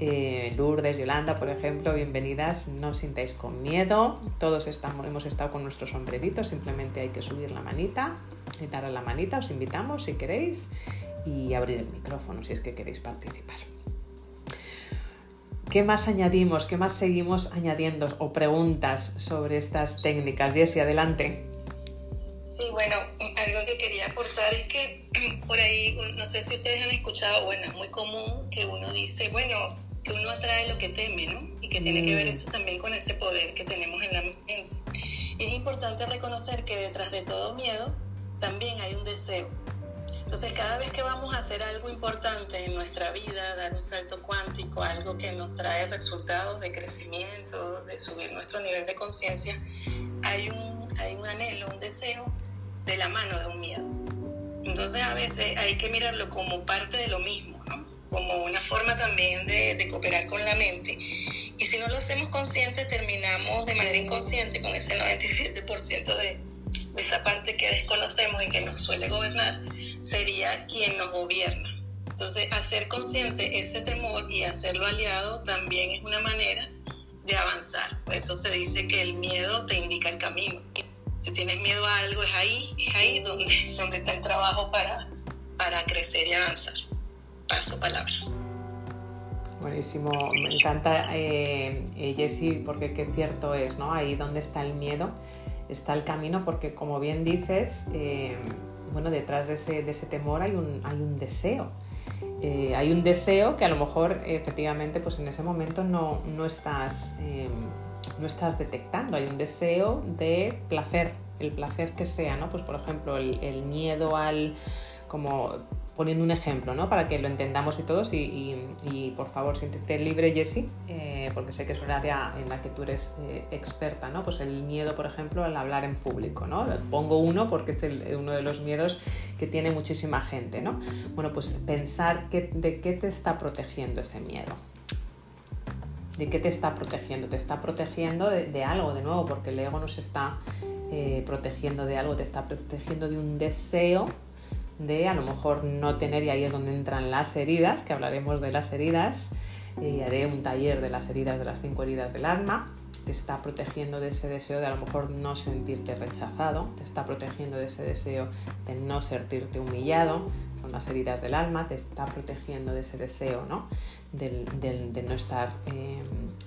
Eh, Lourdes, Yolanda, por ejemplo, bienvenidas, no sintáis con miedo, todos estamos, hemos estado con nuestro sombrerito, simplemente hay que subir la manita, dar a la manita, os invitamos si queréis y abrir el micrófono si es que queréis participar. ¿Qué más añadimos? ¿Qué más seguimos añadiendo? O preguntas sobre estas técnicas. Jessie, adelante. Sí, bueno, algo que quería aportar es que por ahí, no sé si ustedes han escuchado, bueno, es muy común que uno dice, bueno, que uno atrae lo que teme, ¿no? Y que tiene que ver mm. eso también con ese poder que tenemos en la mente. Y es importante reconocer que detrás de todo miedo también hay un deseo. Entonces, cada vez que vamos a hacer algo importante en nuestra vida, dar un salto cuántico, algo que nos trae resultados de crecimiento, de subir nuestro nivel de conciencia, hay un, hay un anhelo, un deseo de la mano de un miedo. Entonces, a veces hay que mirarlo como parte de lo mismo, ¿no? Como una forma también de, de cooperar con la mente. Y si no lo hacemos consciente, terminamos de manera inconsciente con ese 97% de, de esa parte que desconocemos y que nos suele gobernar, sería quien nos gobierna. Entonces, hacer consciente ese temor y hacerlo aliado también es una manera de avanzar. Por eso se dice que el miedo te indica el camino. Si tienes miedo a algo, es ahí, es ahí donde, donde está el trabajo para, para crecer y avanzar. Paso palabra. Buenísimo, me encanta eh, eh Jessie porque qué cierto es, ¿no? Ahí donde está el miedo está el camino porque como bien dices, eh, bueno, detrás de ese, de ese, temor hay un, hay un deseo. Eh, hay un deseo que a lo mejor efectivamente pues en ese momento no, no estás, no estás detectando. Hay un deseo de placer, el placer que sea, ¿no? Pues por ejemplo el, el miedo al como poniendo un ejemplo, ¿no? Para que lo entendamos y todos y, por favor siéntete libre, Jessie, eh, porque sé que es un área en la que tú eres eh, experta, ¿no? Pues el miedo, por ejemplo, al hablar en público, ¿no? Pongo uno porque es uno de los miedos que tiene muchísima gente, ¿no? Bueno, pues pensar que, de qué te está protegiendo ese miedo. ¿De qué te está protegiendo? Te está protegiendo de, algo, de nuevo, porque el ego nos está eh, protegiendo de algo, te está protegiendo de un deseo de a lo mejor no tener, y ahí es donde entran las heridas, que hablaremos de las heridas, y haré un taller de las heridas, de las cinco heridas del alma, te está protegiendo de ese deseo de a lo mejor no sentirte rechazado, te está protegiendo de ese deseo de no sentirte humillado, son las heridas del alma, te está protegiendo de ese deseo, ¿no? de no estar, eh,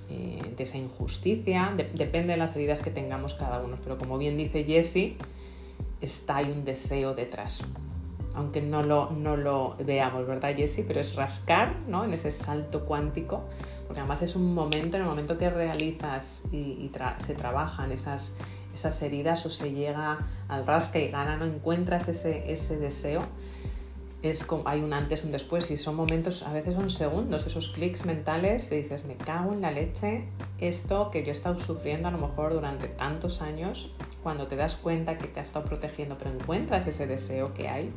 eh, de esa injusticia, depende de las heridas que tengamos cada uno, pero como bien dice Jessie, está un deseo detrás aunque no lo, no lo veamos, ¿verdad, Jessie? Pero es rascar, ¿no? En ese salto cuántico, porque además es un momento, en el momento que realizas y, se trabajan esas, esas heridas o se llega al rasca y gana, no encuentras ese, ese deseo, es como, hay un antes, un después y son momentos, a veces son segundos, esos clics mentales, te dices, me cago en la leche, esto que yo he estado sufriendo a lo mejor durante tantos años, cuando te das cuenta que te ha estado protegiendo, pero encuentras ese deseo que hay,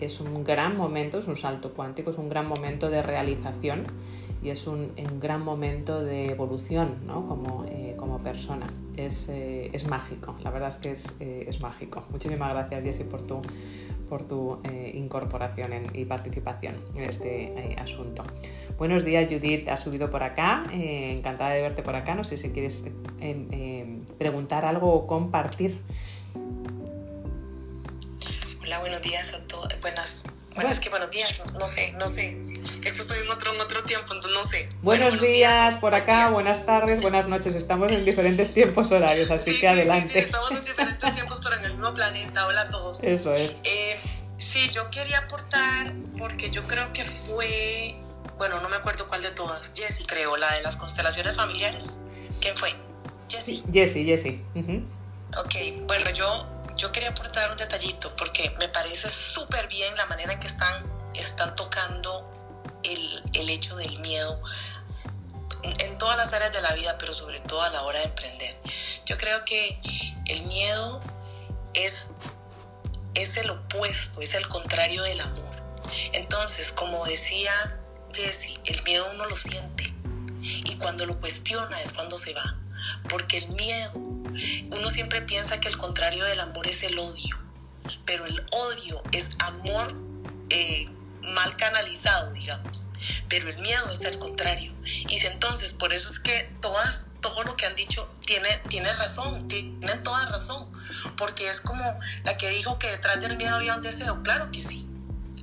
es un gran momento, es un salto cuántico, es un gran momento de realización y es un, gran momento de evolución ¿no? como, eh, como persona. Es, eh, es, mágico, la verdad es que es, eh, es mágico. Muchísimas gracias Jessie por tu, por tu incorporación y participación en este asunto. Buenos días Judith, has subido por acá, encantada de verte por acá, no sé si quieres preguntar algo o compartir. Hola, buenos días a todos. Buenas. Buenas, que buenos días, no, sé, no sé. Esto estoy en otro, en otro tiempo, entonces no sé. Buenos, días, por acá, buenas tardes, buenas noches. Estamos en diferentes tiempos horarios, así que adelante. Sí, estamos en diferentes tiempos, pero en el mismo planeta. Hola a todos. Eso es. Eh, sí, yo quería aportar, porque yo creo que fue, bueno, no me acuerdo cuál de todas. Jessie, creo, la de las constelaciones familiares. ¿Quién fue? Jessie. Jessie, Jessie. Ok, bueno, yo yo quería aportar un detallito porque me parece súper bien la manera en que están, están tocando el, el hecho del miedo en todas las áreas de la vida, pero sobre todo a la hora de emprender. Yo creo que el miedo es, es el opuesto, es el contrario del amor. Entonces, como decía Jessie, el miedo uno lo siente y cuando lo cuestiona es cuando se va, porque el miedo uno siempre piensa que el contrario del amor es el odio, pero el odio es amor eh, mal canalizado, digamos. Pero el miedo es el contrario. Y entonces, por eso es que todo lo que han dicho tiene, tiene razón, tienen toda razón. Porque es como la que dijo que detrás del miedo había un deseo. Claro que sí,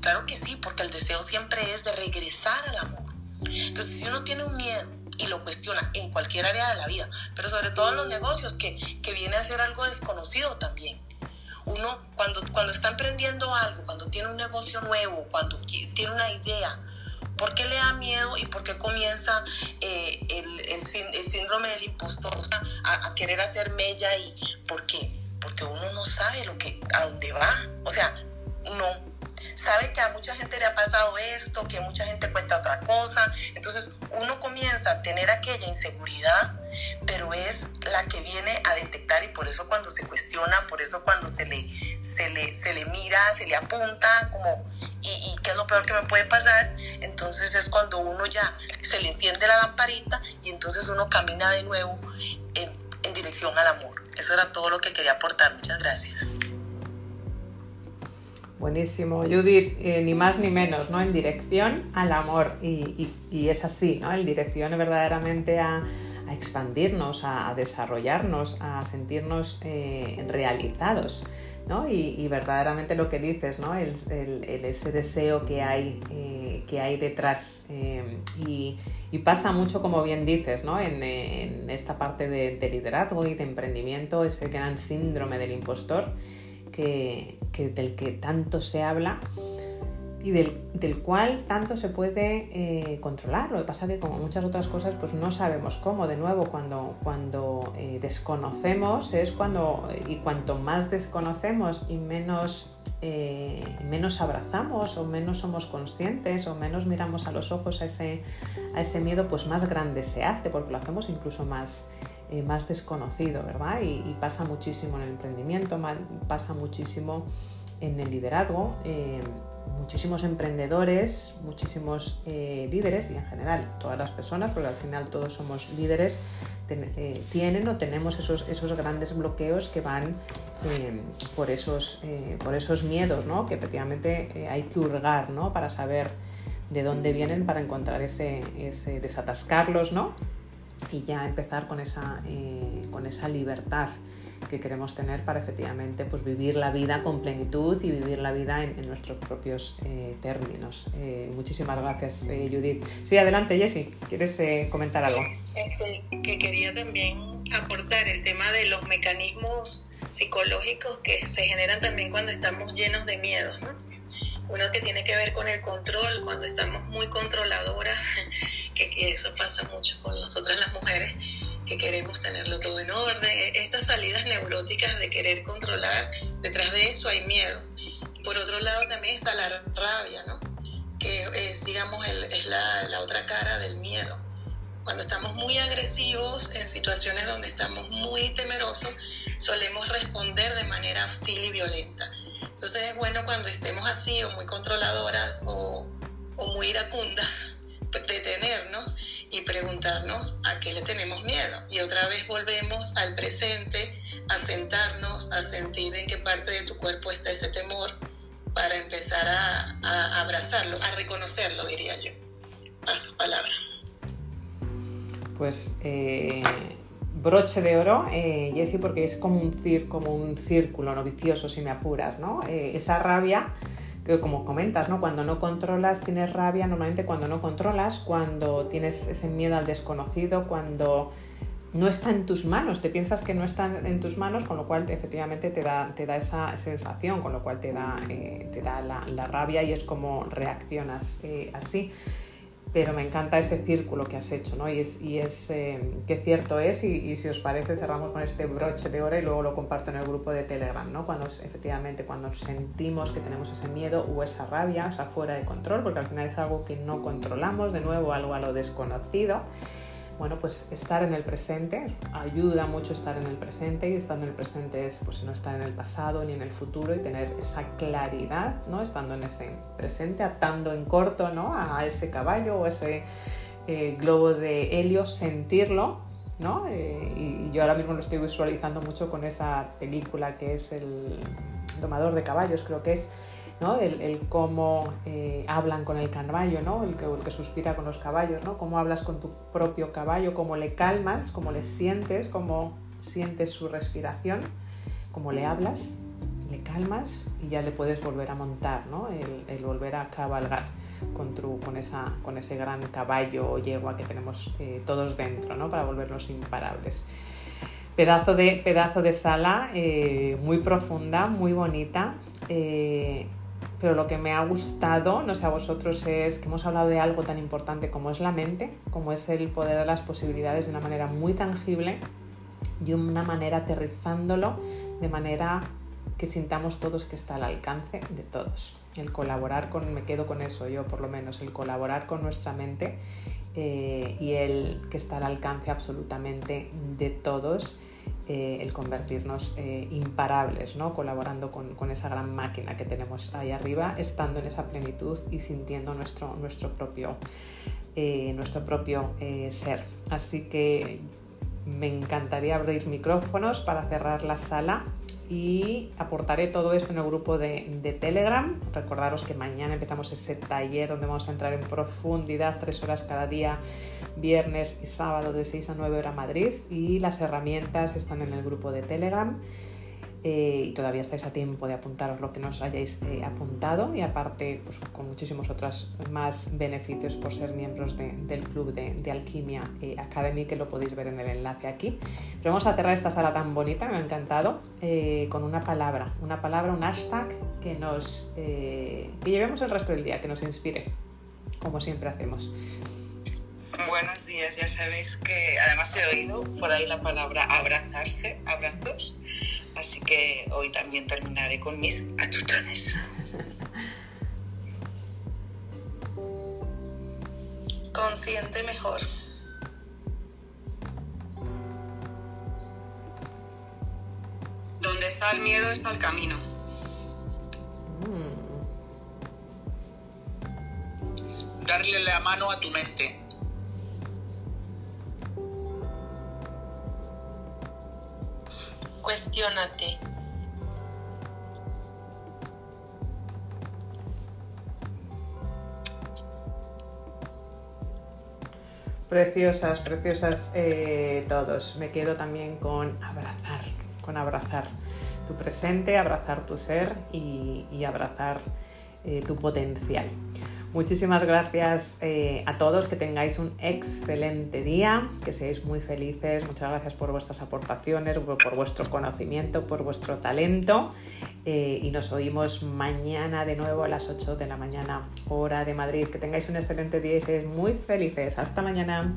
claro que sí, porque el deseo siempre es de regresar al amor. Entonces, si uno tiene un miedo y lo cuestiona en cualquier área de la vida, pero sobre todo en los negocios, que, que viene a ser algo desconocido también. Uno cuando, cuando está emprendiendo algo, cuando tiene un negocio nuevo, cuando tiene una idea, ¿Por qué le da miedo y por qué comienza eh, el, el, síndrome del impostor a, a, querer hacer mella? ¿Y por qué? Porque uno no sabe lo que, a dónde va. O sea, no. Sabe que a mucha gente le ha pasado esto, que mucha gente cuenta otra cosa. Entonces uno comienza a tener aquella inseguridad, pero es la que viene a detectar y por eso cuando se cuestiona, por eso cuando se le, se le, se le mira, se le apunta como y, qué es lo peor que me puede pasar, entonces es cuando uno ya se le enciende la lamparita y entonces uno camina de nuevo en dirección al amor. Eso era todo lo que quería aportar. Muchas gracias. Buenísimo, Judith, eh, ni más ni menos, ¿no? En dirección al amor y, y, es así, ¿no? En dirección verdaderamente a, a expandirnos, a, desarrollarnos, a sentirnos eh, realizados. ¿no? Y, verdaderamente lo que dices, ¿no? El, ese deseo que hay, eh, que hay detrás. y, y, pasa mucho, como bien dices, ¿no? en, en esta parte de, de, liderazgo y de emprendimiento, ese gran síndrome del impostor que, del que tanto se habla y del, cual tanto se puede eh, controlar. Lo que pasa es que como muchas otras cosas pues no sabemos cómo. De nuevo, cuando, cuando eh, desconocemos es cuando, y cuanto más desconocemos y menos, eh, menos abrazamos o menos somos conscientes o menos miramos a los ojos a ese, a ese miedo, pues más grande se hace porque lo hacemos incluso más, eh, más desconocido, ¿verdad? Y, pasa muchísimo en el emprendimiento, pasa muchísimo en el liderazgo. Eh, muchísimos emprendedores, muchísimos eh, líderes y en general todas las personas, porque al final todos somos líderes, tienen o tenemos esos, esos grandes bloqueos que van por, esos, por esos miedos, ¿no? que efectivamente hay que hurgar ¿no? para saber de dónde vienen, para encontrar ese, ese desatascarlos, ¿no? Y ya empezar con esa, eh, con esa libertad que queremos tener para efectivamente pues, vivir la vida con plenitud y vivir la vida en, nuestros propios eh, términos. Eh, muchísimas gracias, Judith. Sí, adelante, Jessie, ¿quieres comentar algo? Este, que quería también aportar el tema de los mecanismos psicológicos que se generan también cuando estamos llenos de miedo. Uno que tiene que ver con el control, cuando estamos muy controladoras que, eso pasa mucho con nosotras las mujeres, que queremos tenerlo todo en orden. E, estas salidas neuróticas de querer controlar, detrás de eso hay miedo. Por otro lado también está la rabia, ¿no? Que es, digamos, es la, la otra cara del miedo. Cuando estamos muy agresivos en situaciones donde estamos muy temerosos, solemos responder de manera hostil y violenta. Entonces es bueno cuando estemos así o muy controladoras o, o muy iracundas, detenernos y preguntarnos a qué le tenemos miedo. Y otra vez volvemos al presente, a sentarnos, a sentir en qué parte de tu cuerpo está ese temor para empezar a, abrazarlo, a reconocerlo, diría yo. Paso palabra. Pues eh, broche de oro, eh, porque es como un, cir como un círculo no vicioso, si me apuras, ¿no? Eh, esa rabia que como comentas, ¿no? Cuando no controlas tienes rabia, normalmente cuando no controlas, cuando tienes ese miedo al desconocido, cuando no está en tus manos, te piensas que no está en tus manos, con lo cual efectivamente te da, te da esa sensación, con lo cual te da, eh, te da la, rabia y es como reaccionas eh, así pero me encanta ese círculo que has hecho, ¿no? Y es, y es eh, que cierto es, y, si os parece cerramos con este broche de oro y luego lo comparto en el grupo de Telegram, ¿no? Cuando efectivamente, cuando sentimos que tenemos ese miedo o esa rabia, esa fuera de control, porque al final es algo que no controlamos, de nuevo algo a lo desconocido, bueno, pues estar en el presente ayuda mucho estar en el presente y estar en el presente es pues no estar en el pasado ni en el futuro y tener esa claridad, ¿no? Estando en ese presente, atando en corto, ¿no? A ese caballo o ese eh, globo de helio, sentirlo, ¿no? Eh, y, yo ahora mismo lo estoy visualizando mucho con esa película que es el domador de caballos, creo que es el, cómo eh, hablan con el caballo, ¿no? El que, suspira con los caballos, ¿no? Cómo hablas con tu propio caballo, cómo le calmas, cómo le sientes, cómo sientes su respiración, cómo le hablas, le calmas y ya le puedes volver a montar, ¿no? El, volver a cabalgar con, ese gran caballo o yegua que tenemos eh, todos dentro, ¿no? Para volvernos imparables. Pedazo de, pedazo de sala, eh, muy profunda, muy bonita pero lo que me ha gustado, no sé a vosotros, es que hemos hablado de algo tan importante como es la mente, como es el poder de las posibilidades de una manera muy tangible y una manera aterrizándolo de manera que sintamos todos que está al alcance de todos. El colaborar con, me quedo con eso yo por lo menos, el colaborar con nuestra mente eh, y el que está al alcance absolutamente de todos eh, el convertirnos eh, imparables, ¿no? colaborando con, esa gran máquina que tenemos ahí arriba, estando en esa plenitud y sintiendo nuestro, nuestro propio, eh, nuestro propio ser. Así que me encantaría abrir micrófonos para cerrar la sala y aportaré todo esto en el grupo de, Telegram. Recordaros que mañana empezamos ese taller donde vamos a entrar en profundidad tres horas cada día, viernes y sábado de 6 a 9 horas Madrid y las herramientas están en el grupo de Telegram. Eh, y todavía estáis a tiempo de apuntaros lo que nos hayáis eh, apuntado y aparte pues, con muchísimos otros más beneficios por ser miembros del club de, Alquimia eh, Academy que lo podéis ver en el enlace aquí. Pero vamos a cerrar esta sala tan bonita, me ha encantado, con una palabra, una palabra, un hashtag que nos que llevemos el resto del día, que nos inspire, como siempre hacemos. Buenos días, ya sabéis que además he oído por ahí la palabra abrazarse, abrazos. Así que hoy también terminaré con mis achuchones. Consciente mejor. Donde está el miedo está el camino. Mm. Darle la mano a tu mente. Cuestiónate. Preciosas, preciosas eh, todos. Me quedo también con abrazar, con abrazar tu presente, abrazar tu ser y, abrazar eh, tu potencial. Muchísimas gracias eh, a todos, que tengáis un excelente día, que seáis muy felices. Muchas gracias por vuestras aportaciones, por vuestro conocimiento, por vuestro talento. Eh, y nos oímos mañana de nuevo a las 8 de la mañana, hora de Madrid. Que tengáis un excelente día y seáis muy felices. Hasta mañana.